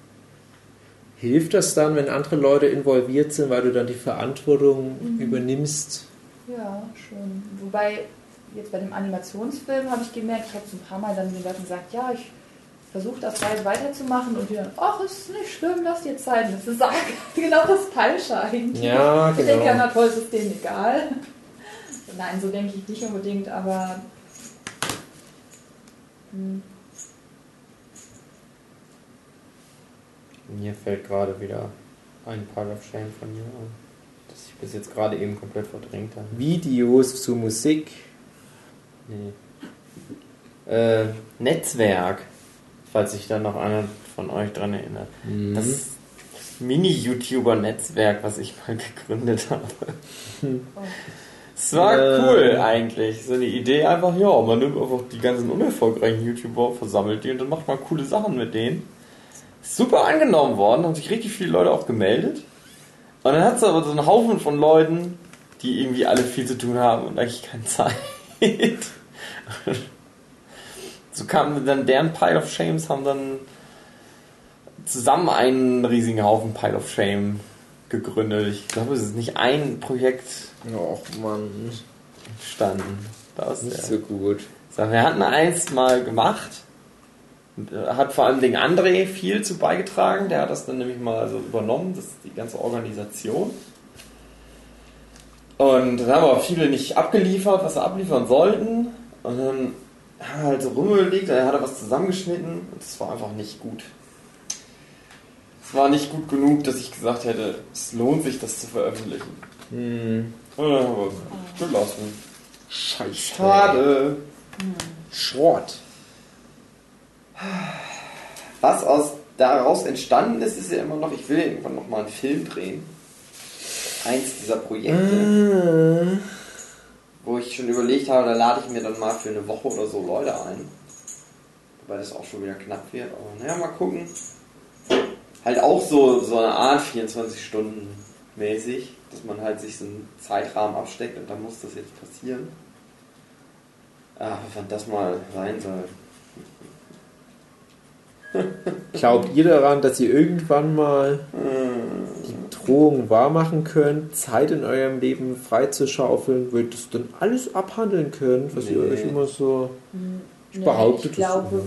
Hilft das dann, wenn andere Leute involviert sind, weil du dann die Verantwortung Mhm. übernimmst? Ja, schon. Wobei, jetzt bei dem Animationsfilm habe ich gemerkt, ich habe so ein paar Mal dann den Leuten gesagt, ja, ich versuche das bald weiterzumachen und die dann, ach, ist nicht schlimm, lass dir Zeit. Das ist (laughs) genau das Falsche eigentlich. Ja, Ich denke, ja, genau. na toll, ist es denen egal. Nein, so denke ich nicht unbedingt, aber hm, Mir fällt gerade wieder ein Pile of Shame von mir an, das ich bis jetzt gerade eben komplett verdrängt habe. Videos zu Musik. Nee. Äh, Netzwerk, falls sich da noch einer von euch dran erinnert. Mhm. Das Mini-YouTuber-Netzwerk, was ich mal (laughs) gegründet habe. oh, Es war Äh. cool eigentlich. So eine Idee einfach, ja, man nimmt einfach die ganzen unerfolgreichen YouTuber, versammelt die und dann macht man coole Sachen mit denen. Super angenommen worden, haben sich richtig viele Leute auch gemeldet. Und dann hat es aber so einen Haufen von Leuten, die irgendwie alle viel zu tun haben und eigentlich keine (laughs) Zeit. so kamen dann deren Pile of Shames, haben dann zusammen einen riesigen Haufen Pile of Shame gegründet. Ich glaube, es ist nicht ein Projekt Och Mann, entstanden. Das nicht ist so gut. Wir hatten eins mal gemacht. Und, Hat vor allem den André viel zu beigetragen. Der hat das dann nämlich mal so übernommen, das ist die ganze Organisation. Und dann haben aber viele nicht abgeliefert, was sie abliefern sollten. Und dann haben wir halt so rumgelegt, dann hat er was zusammengeschnitten und es war einfach nicht gut. Es war nicht gut genug, dass ich gesagt hätte, es lohnt sich, das zu veröffentlichen. Hm. Und dann haben wir es gelassen. Scheiße. Schade. Schrott. Was aus daraus entstanden ist, ist ja immer noch, ich will irgendwann noch mal einen Film drehen. Eins dieser Projekte, wo ich schon überlegt habe, da lade ich mir dann mal für eine Woche oder so Leute ein. Wobei das auch schon wieder knapp wird, aber naja, mal gucken. Halt auch so, so eine Art 24 Stunden mäßig, dass man halt sich so einen Zeitrahmen absteckt und dann muss das jetzt passieren. Ah, wann das mal sein soll. Glaubt ihr daran, dass ihr irgendwann mal die Drohung wahrmachen könnt, Zeit in eurem Leben freizuschaufeln, wo ihr dann alles abhandeln könnt, was ihr Nee. euch immer so. hm, Ich nee, behaupte ich das glaube,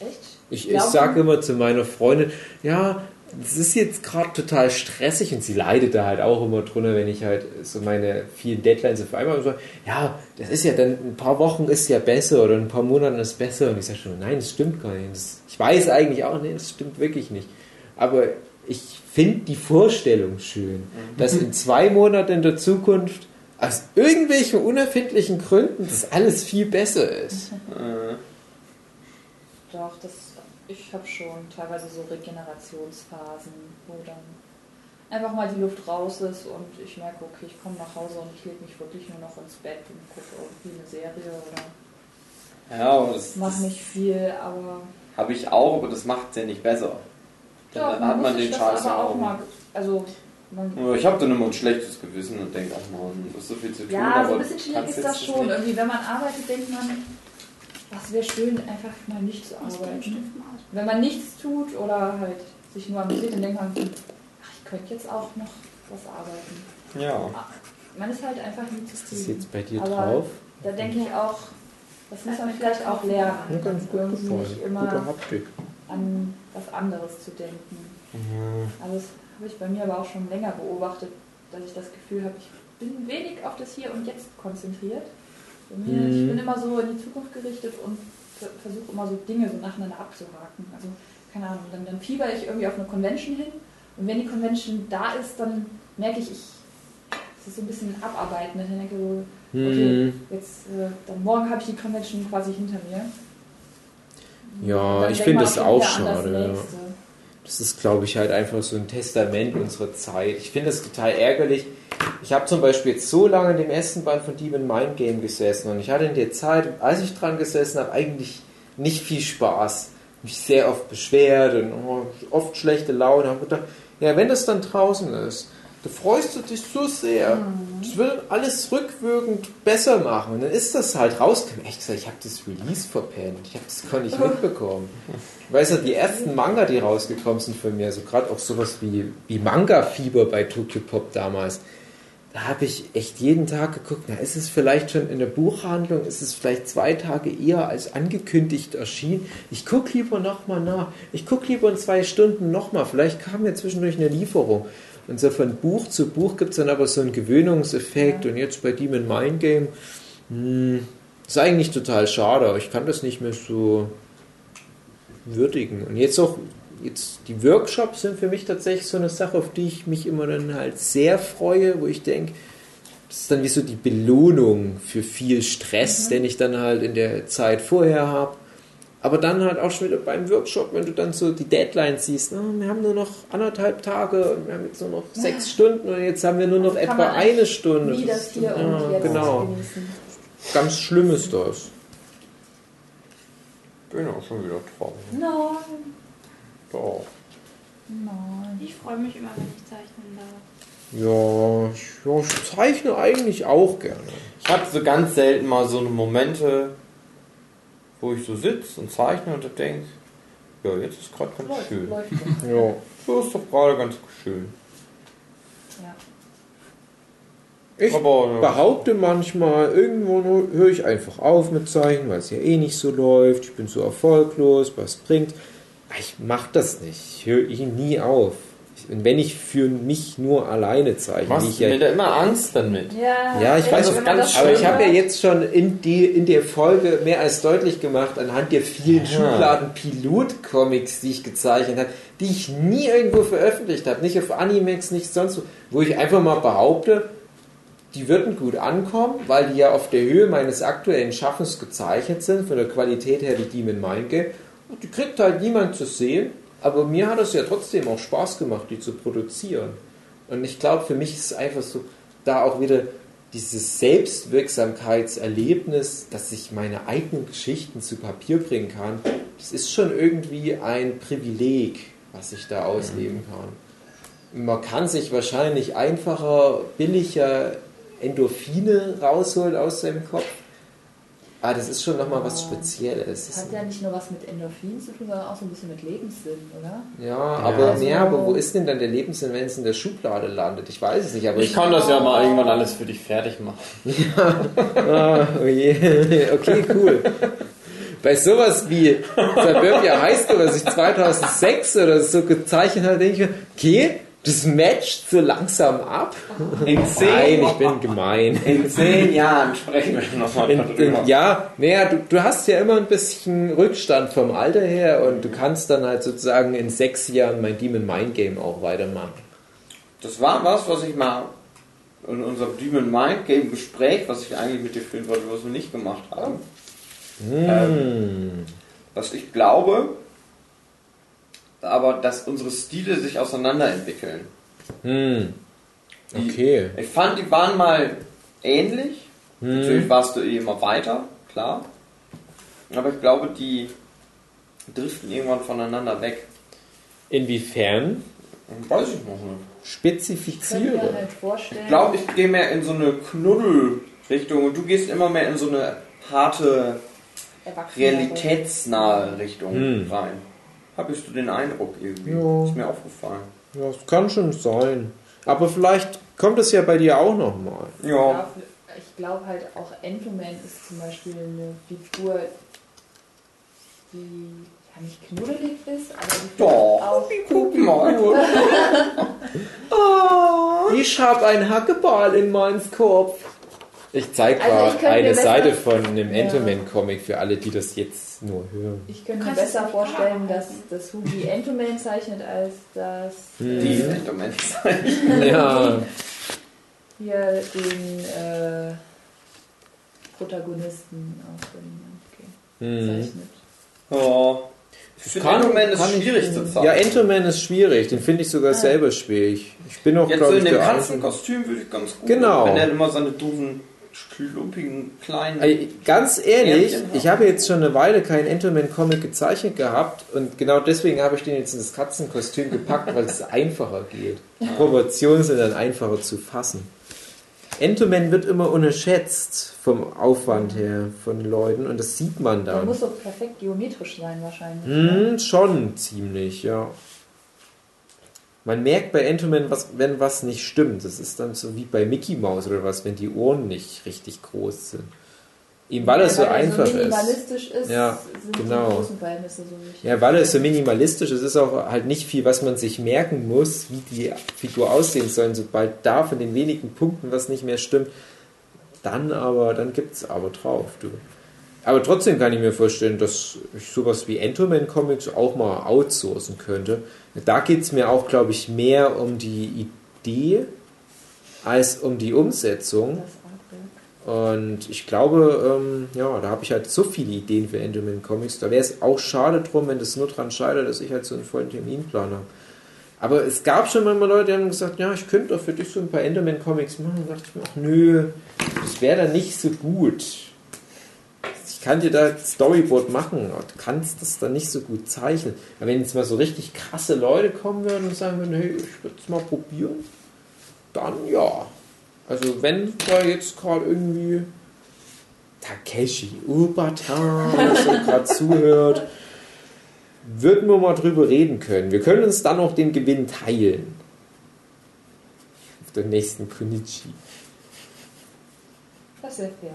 echt? Ich, ich sage immer zu meiner Freundin, ja, es ist jetzt gerade total stressig und sie leidet da halt auch immer drunter, wenn ich halt so meine vielen Deadlines auf einmal so, ja, das ist ja dann ein paar Wochen ist ja besser oder ein paar Monaten ist besser und ich sage schon, nein, das stimmt gar nicht. Das, ich weiß eigentlich auch, nee, das stimmt wirklich nicht. Aber ich finde die Vorstellung schön, dass in zwei Monaten in der Zukunft aus irgendwelchen unerfindlichen Gründen das alles viel besser ist. Äh, Doch, das, ich habe schon teilweise so Regenerationsphasen, wo dann einfach mal die Luft raus ist und ich merke, okay, ich komme nach Hause und ich lege mich wirklich nur noch ins Bett und gucke irgendwie eine Serie oder ja, das, mache das nicht viel, aber habe ich auch, aber das macht es ja nicht besser. Dann hat man den Scheiß das ja auch auch. mal, also Ich habe dann immer ein schlechtes Gewissen und denke, ach man, das ist so viel zu tun. Ja, aber so ein bisschen schwierig ist das schon. nicht. Irgendwie, wenn man arbeitet, denkt man, was wäre schön, einfach mal nicht zu arbeiten. Wenn man nichts tut oder halt sich nur amüsiert, dann denkt man, ach, ich könnte jetzt auch noch was arbeiten. Ja. Man ist halt einfach nie Ist das zufrieden. jetzt bei dir Aber drauf? Da denke ich auch, das muss man vielleicht auch lernen, Ja, ganz gut irgendwie gefallen. nicht immer Haptik. an was anderes zu denken. Mhm. Also das habe ich bei mir aber auch schon länger beobachtet, dass ich das Gefühl habe, ich bin wenig auf das Hier und Jetzt konzentriert. Bei mir, Mhm. Ich bin immer so in die Zukunft gerichtet und versuche immer so Dinge so nacheinander abzuhaken. Also keine Ahnung, dann, dann fieber ich irgendwie auf eine Convention hin und wenn die Convention da ist, dann merke ich, ich es ist so ein bisschen abarbeiten. Dann denke ich so, okay, Hm. jetzt äh, dann morgen habe ich die Convention quasi hinter mir. Ja, ich finde das auch das schade, ja. Das ist, glaube ich, halt einfach so ein Testament unserer Zeit. Ich finde das total ärgerlich. Ich habe zum Beispiel jetzt so lange in dem ersten Band von Demon Mind Game gesessen und ich hatte in der Zeit, als ich dran gesessen habe, eigentlich nicht viel Spaß. Mich sehr oft beschwert und oh, oft schlechte Laune. Habe gedacht, ja, wenn das dann draußen ist, da freust du dich so sehr. Das will alles rückwirkend besser machen. Und dann ist das halt rausgekommen. Echt gesagt, ich habe das Release verpennt. Ich habe das gar nicht (laughs) mitbekommen. Weißt du, die ersten Manga, die rausgekommen sind von mir, also gerade auch sowas wie, wie Manga-Fieber bei Tokyo Pop damals, da habe ich echt jeden Tag geguckt, na, ist es vielleicht schon in der Buchhandlung, ist es vielleicht zwei Tage eher als angekündigt erschienen. Ich gucke lieber nochmal nach. Ich gucke lieber in zwei Stunden nochmal. Vielleicht kam ja zwischendurch eine Lieferung. Und so von Buch zu Buch gibt es dann aber so einen Gewöhnungseffekt. Und jetzt bei Demon Mind Game mh, ist eigentlich total schade. Ich kann das nicht mehr so würdigen. Und jetzt auch, jetzt die Workshops sind für mich tatsächlich so eine Sache, auf die ich mich immer dann halt sehr freue, wo ich denke, das ist dann wie so die Belohnung für viel Stress, den ich dann halt in der Zeit vorher habe. Aber dann halt auch schon wieder beim Workshop, wenn du dann so die Deadline siehst, oh, wir haben nur noch anderthalb Tage und wir haben jetzt nur noch sechs Stunden und jetzt haben wir nur noch Kann etwa eine Stunde. Nie das hier Ja, und jetzt genau. genießen. Ganz schlimm ist das. Bin auch schon wieder traurig. Nein, Doch. nein. Ich freue mich immer, wenn ich zeichnen darf. Ja, ich, ja, ich zeichne eigentlich auch gerne. Ich habe so ganz selten mal so eine Momente, wo ich so sitze und zeichne und denke, ja, jetzt ist gerade ganz Läuft, schön. läuft. Ja. So ist doch gerade ganz schön. Ja. Ich Aber, äh, behaupte manchmal, irgendwo höre ich einfach auf mit Zeichnen, weil es ja eh nicht so läuft. Ich bin so erfolglos, was bringt. Aber Ich mache das nicht. Ich höre nie auf. Und wenn ich für mich nur alleine zeichne, Machst ich du ja mir da immer Angst dann mit? Ja, Ja, ich weiß, das man ganz Aber ich habe ja jetzt schon in, die, in der Folge mehr als deutlich gemacht, anhand der vielen Ja. Schubladen Pilot-Comics, die ich gezeichnet habe, die ich nie irgendwo veröffentlicht habe, nicht auf Animex, nicht sonst wo, wo ich einfach mal behaupte, die würden gut ankommen, weil die ja auf der Höhe meines aktuellen Schaffens gezeichnet sind, von der Qualität her wie Demon Mind Game. Und die kriegt halt niemand zu sehen, aber mir hat es ja trotzdem auch Spaß gemacht, die zu produzieren. Und ich glaube, für mich ist es einfach so, da auch wieder dieses Selbstwirksamkeitserlebnis, dass ich meine eigenen Geschichten zu Papier bringen kann, das ist schon irgendwie ein Privileg, was ich da ausleben kann. Man kann sich wahrscheinlich einfacher, billiger Endorphine rausholen aus seinem Kopf. Aber das ist schon nochmal was Spezielles. Das hat ja nicht nur was mit Endorphin zu tun, sondern auch so ein bisschen mit Lebenssinn, oder? Ja, aber, Also- ja, aber wo ist denn dann der Lebenssinn, wenn es in der Schublade landet? Ich weiß es nicht, aber Ich kann das ja mal irgendwann alles für dich fertig machen. (laughs) Ah, oh je. Okay, cool. Bei sowas wie Suburbia High School, was ich 2006 oder so gezeichnet habe, denke ich mir, okay, das matcht so langsam ab. In Nein, ich bin gemein. in zehn Jahren sprechen wir nochmal in, ja, naja, du, du hast ja immer ein bisschen Rückstand vom Alter her und du kannst dann halt sozusagen in sechs Jahren mein Demon Mind Game auch weitermachen. Das war was, was ich mal in unserem Demon Mind Game Gespräch, was ich eigentlich mit dir führen wollte, was wir nicht gemacht haben. Ähm, was ich glaube, aber dass unsere Stile sich auseinanderentwickeln. Hm. Die- Okay. Ich fand, die waren mal ähnlich. Hm. Natürlich warst du eh immer weiter, klar. Aber ich glaube, die driften irgendwann voneinander weg. Inwiefern? Weiß ich noch nicht. Ich Spezifiziere. halt vorstellen, Ich glaube, ich gehe mehr in so eine Knuddel-Richtung und du gehst immer mehr in so eine harte, realitätsnahe Richtung Hm. rein. Habest du den Eindruck irgendwie? Ja. Ist mir aufgefallen. Ja, das kann schon sein. Aber vielleicht kommt es ja bei dir auch nochmal. Ja. Ja, ich glaube halt auch Entoman ist zum Beispiel eine Figur, die ja nicht knuddelig ist, aber die Doch, auch guck mal. (laughs) Ich habe einen Hackeball in meinem Kopf. Ich zeige Also mal eine Seite von einem Ja. Entoman-Comic für alle, die das jetzt nur hören. Ich könnte mir besser vorstellen, dass das Hugi Entoman zeichnet, als dass. Die äh, Moment. Ja, (laughs) hier den äh, Protagonisten aus dem okay, hm. zeichnet. Ja. Ich finde, Enderman ist kann ich- schwierig zu zeigen. Ja, Entoman ist schwierig. Den finde ich sogar Ah. selber schwierig. Ich bin auch, so glaube in ich, dem der Katzenkostüm würde ich ganz gut. Genau. Wenn er immer seine doofen schlumpigen kleinen. Ey, Ganz ehrlich, ich habe jetzt schon eine Weile keinen Enterman-Comic gezeichnet gehabt und genau deswegen habe ich den jetzt in das Katzenkostüm gepackt, weil es einfacher geht. Die Proportionen sind dann einfacher zu fassen. Enterman wird immer unterschätzt vom Aufwand her von Leuten und das sieht man Der dann. muss doch perfekt geometrisch sein wahrscheinlich. Hm, schon ziemlich, ja. Man merkt bei Entoman, was, wenn was nicht stimmt. Das ist dann so wie bei Mickey Mouse oder was, wenn die Ohren nicht richtig groß sind. Eben weil es so er einfach so ist. minimalistisch ist, Ja, sind genau. die großen Verhältnisse so. Ja, weil es so minimalistisch ist, ist auch halt nicht viel, was man sich merken muss, wie die Figur aussehen soll. Sobald da von den wenigen Punkten was nicht mehr stimmt, dann aber, dann gibt's aber drauf, du. Aber trotzdem kann ich mir vorstellen, dass ich sowas wie Entoman Comics auch mal outsourcen könnte. Da geht's mir auch, glaube ich, mehr um die Idee als um die Umsetzung. Und ich glaube, ähm, ja, da habe ich halt so viele Ideen für Enderman Comics. Da wäre es auch schade drum, wenn das nur dran scheitert, dass ich halt so einen vollen Terminplan habe. Aber es gab schon manchmal Leute, die haben gesagt, ja, ich könnte doch für dich so ein paar Enderman Comics machen. Da dachte ich mir, ach nö, das wäre dann nicht so gut. Kann dir da Storyboard machen, du kannst das dann nicht so gut zeichnen. Aber wenn jetzt mal so richtig krasse Leute kommen würden und sagen würden, hey, ich würde es mal probieren, dann ja. Also wenn da jetzt gerade irgendwie Takeshi Ubata so gerade zuhört, würden wir mal drüber reden können. Wir können uns dann auch den Gewinn teilen. Auf der nächsten Kunichi. Das sehr fair.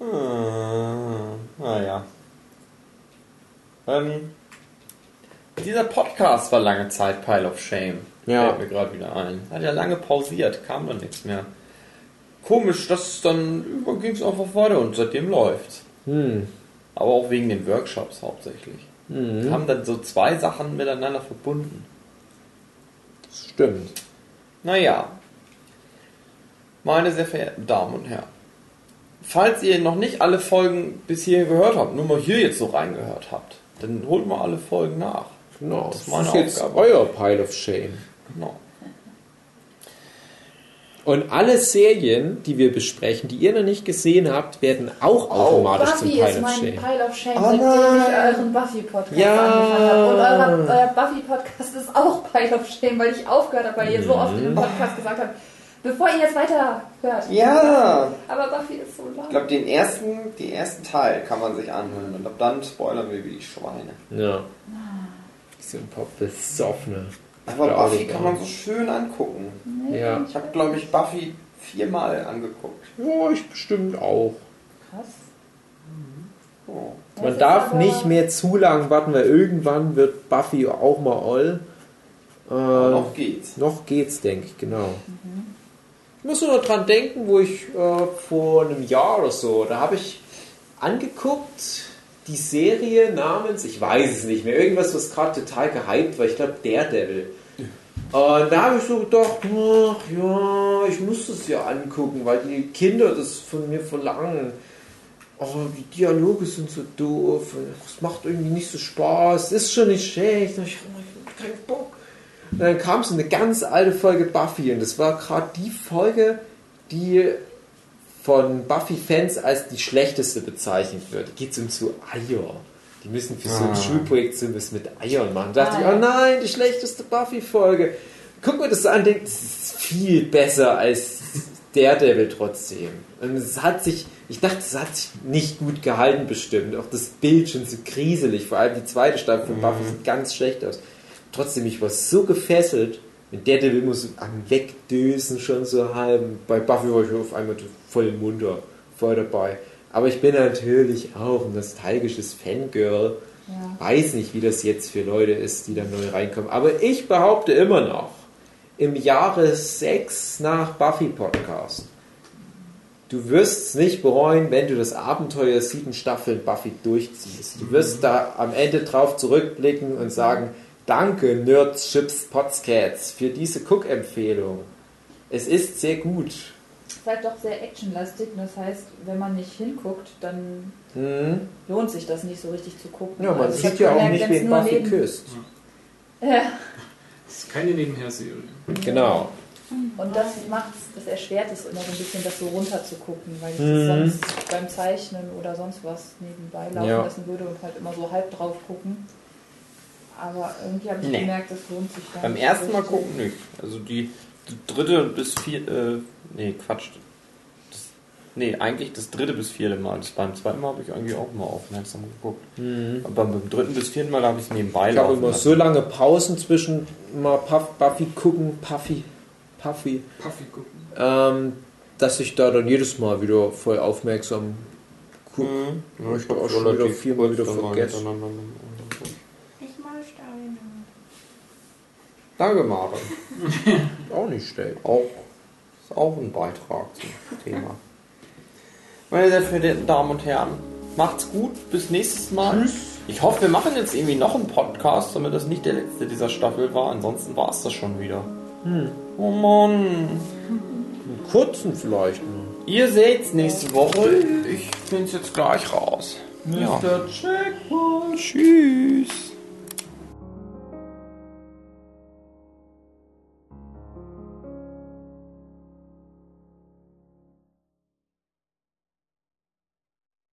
Ah, naja. Ähm, dieser Podcast war lange Zeit Pile of Shame. Ja. Fällt mir gerade wieder ein. Hat ja lange pausiert, kam dann nichts mehr. Komisch, dass dann ging es einfach weiter und seitdem läuft's. Hm. Aber auch wegen den Workshops hauptsächlich. Mhm. Haben dann so zwei Sachen miteinander verbunden. Das stimmt. Naja, meine sehr verehrten Damen und Herren, falls ihr noch nicht alle Folgen bis hierhin gehört habt, nur mal hier jetzt so reingehört habt, dann holt mal alle Folgen nach. Genau. Das Das ist meine ist jetzt Aufgabe. euer Pile of Shame. Genau. Und alle Serien, die wir besprechen, die ihr noch nicht gesehen habt, werden auch automatisch zum Buffy Pile ist of mein Shame. Pile of Shame, Oh seitdem nein. ich euren Buffy-Podcast Ja. angefangen habe. Und euer, euer Buffy-Podcast ist auch Pile of Shame, weil ich aufgehört habe, weil ihr so oft in dem Podcast gesagt habt, bevor ihr jetzt weiter hört. Ja! Aber Buffy ist so lang. Ich glaube, den ersten, den ersten Teil kann man sich anhören und ab dann spoilern wir wie die Schweine. Ja. So ein paar besoffene. Aber Glaube Buffy kann auch. man so schön angucken. Nee, Ja. Ich habe, glaube ich, Buffy viermal angeguckt. Ja, ich bestimmt auch. Krass. Oh. Das Man darf aber- nicht mehr zu lang warten, weil irgendwann wird Buffy auch mal all. Äh, noch geht's. Noch geht's, denke ich, genau. Ich muss nur dran denken, wo ich äh, vor einem Jahr oder so, da habe ich angeguckt, die Serie namens, ich weiß es nicht mehr, irgendwas, was gerade total gehypt war, ich glaube Daredevil. Und da habe ich so gedacht, ach ja, ich muss das ja angucken, weil die Kinder das von mir verlangen. Oh, die Dialoge sind so doof, es macht irgendwie nicht so Spaß, ist schon nicht schlecht. Und ich habe keinen Bock. Und dann kam so eine ganz alte Folge Buffy und das war gerade die Folge, die von Buffy-Fans als die schlechteste bezeichnet wird. Da geht es um so Eier. Die müssen für so ein Ah. Schulprojekt so was mit Eiern machen. Da dachte Ah, ich, ja. oh nein, die schlechteste Buffy-Folge. Guck mir das so an und denk, das ist viel besser als Daredevil trotzdem. Und es hat sich, ich dachte, es hat sich nicht gut gehalten bestimmt. Auch das Bild schon so kriselig. Vor allem die zweite Staffel von Buffy sieht ganz schlecht aus. Trotzdem, ich war so gefesselt. Und Daredevil muss am Wegdösen schon so halb. Bei Buffy war ich auf einmal voll munter, voll dabei. Aber ich bin natürlich auch ein nostalgisches Fangirl. Ja. Weiß nicht, wie das jetzt für Leute ist, die da neu reinkommen. Aber ich behaupte immer noch, im Jahre 6 nach Buffy Podcast, du wirst es nicht bereuen, wenn du das Abenteuer sieben Staffeln Buffy durchziehst. Du wirst da am Ende drauf zurückblicken und sagen, danke Nerds, Chips, Potscats für diese Cook-Empfehlung. Es ist sehr gut. ist halt doch sehr actionlastig. Das heißt, wenn man nicht hinguckt, dann Hm? lohnt sich das nicht so richtig zu gucken. Ja, man Also ich sieht ja auch nicht, wen Buffy neben- küsst. Ja. (laughs) Das ist keine Nebenherserie. Genau. Und das macht das erschwert es immer so ein bisschen, das so runter zu gucken, weil ich Mhm. das sonst beim Zeichnen oder sonst was nebenbei laufen Ja. lassen würde und halt immer so halb drauf gucken. Aber irgendwie habe ich Nee. gemerkt, das lohnt sich gar Beim ersten Mal gucken nicht. Also die, die dritte bis vier, äh, nee, Quatsch. Das, nee, eigentlich das dritte bis vierte Mal. Das beim zweiten Mal habe ich eigentlich auch mal aufmerksam geguckt. Aber beim dritten bis vierten Mal habe ich es nebenbei Ich habe laufen immer lassen. so lange Pausen zwischen mal Puff, Buffy gucken, Puffy, Puffy, Puffy gucken. ähm, dass ich da dann jedes Mal wieder voll aufmerksam gucke. Mhm. Ja, Ich hab auch schon wieder viermal wieder vergessen. hintereinander. Ich mal Steine. Danke, Maren. (laughs) Auch nicht schlecht. Auch, ist auch ein Beitrag zum Thema. Meine sehr verehrten Damen und Herren, macht's gut, bis nächstes Mal. Ich hoffe, wir machen jetzt irgendwie noch einen Podcast, damit das nicht der letzte dieser Staffel war. Ansonsten war es das schon wieder. Oh Mann. Einen kurzen vielleicht. Ihr seht's nächste Woche. Ich find's jetzt gleich raus. Ja. Checkpoint. Tschüss.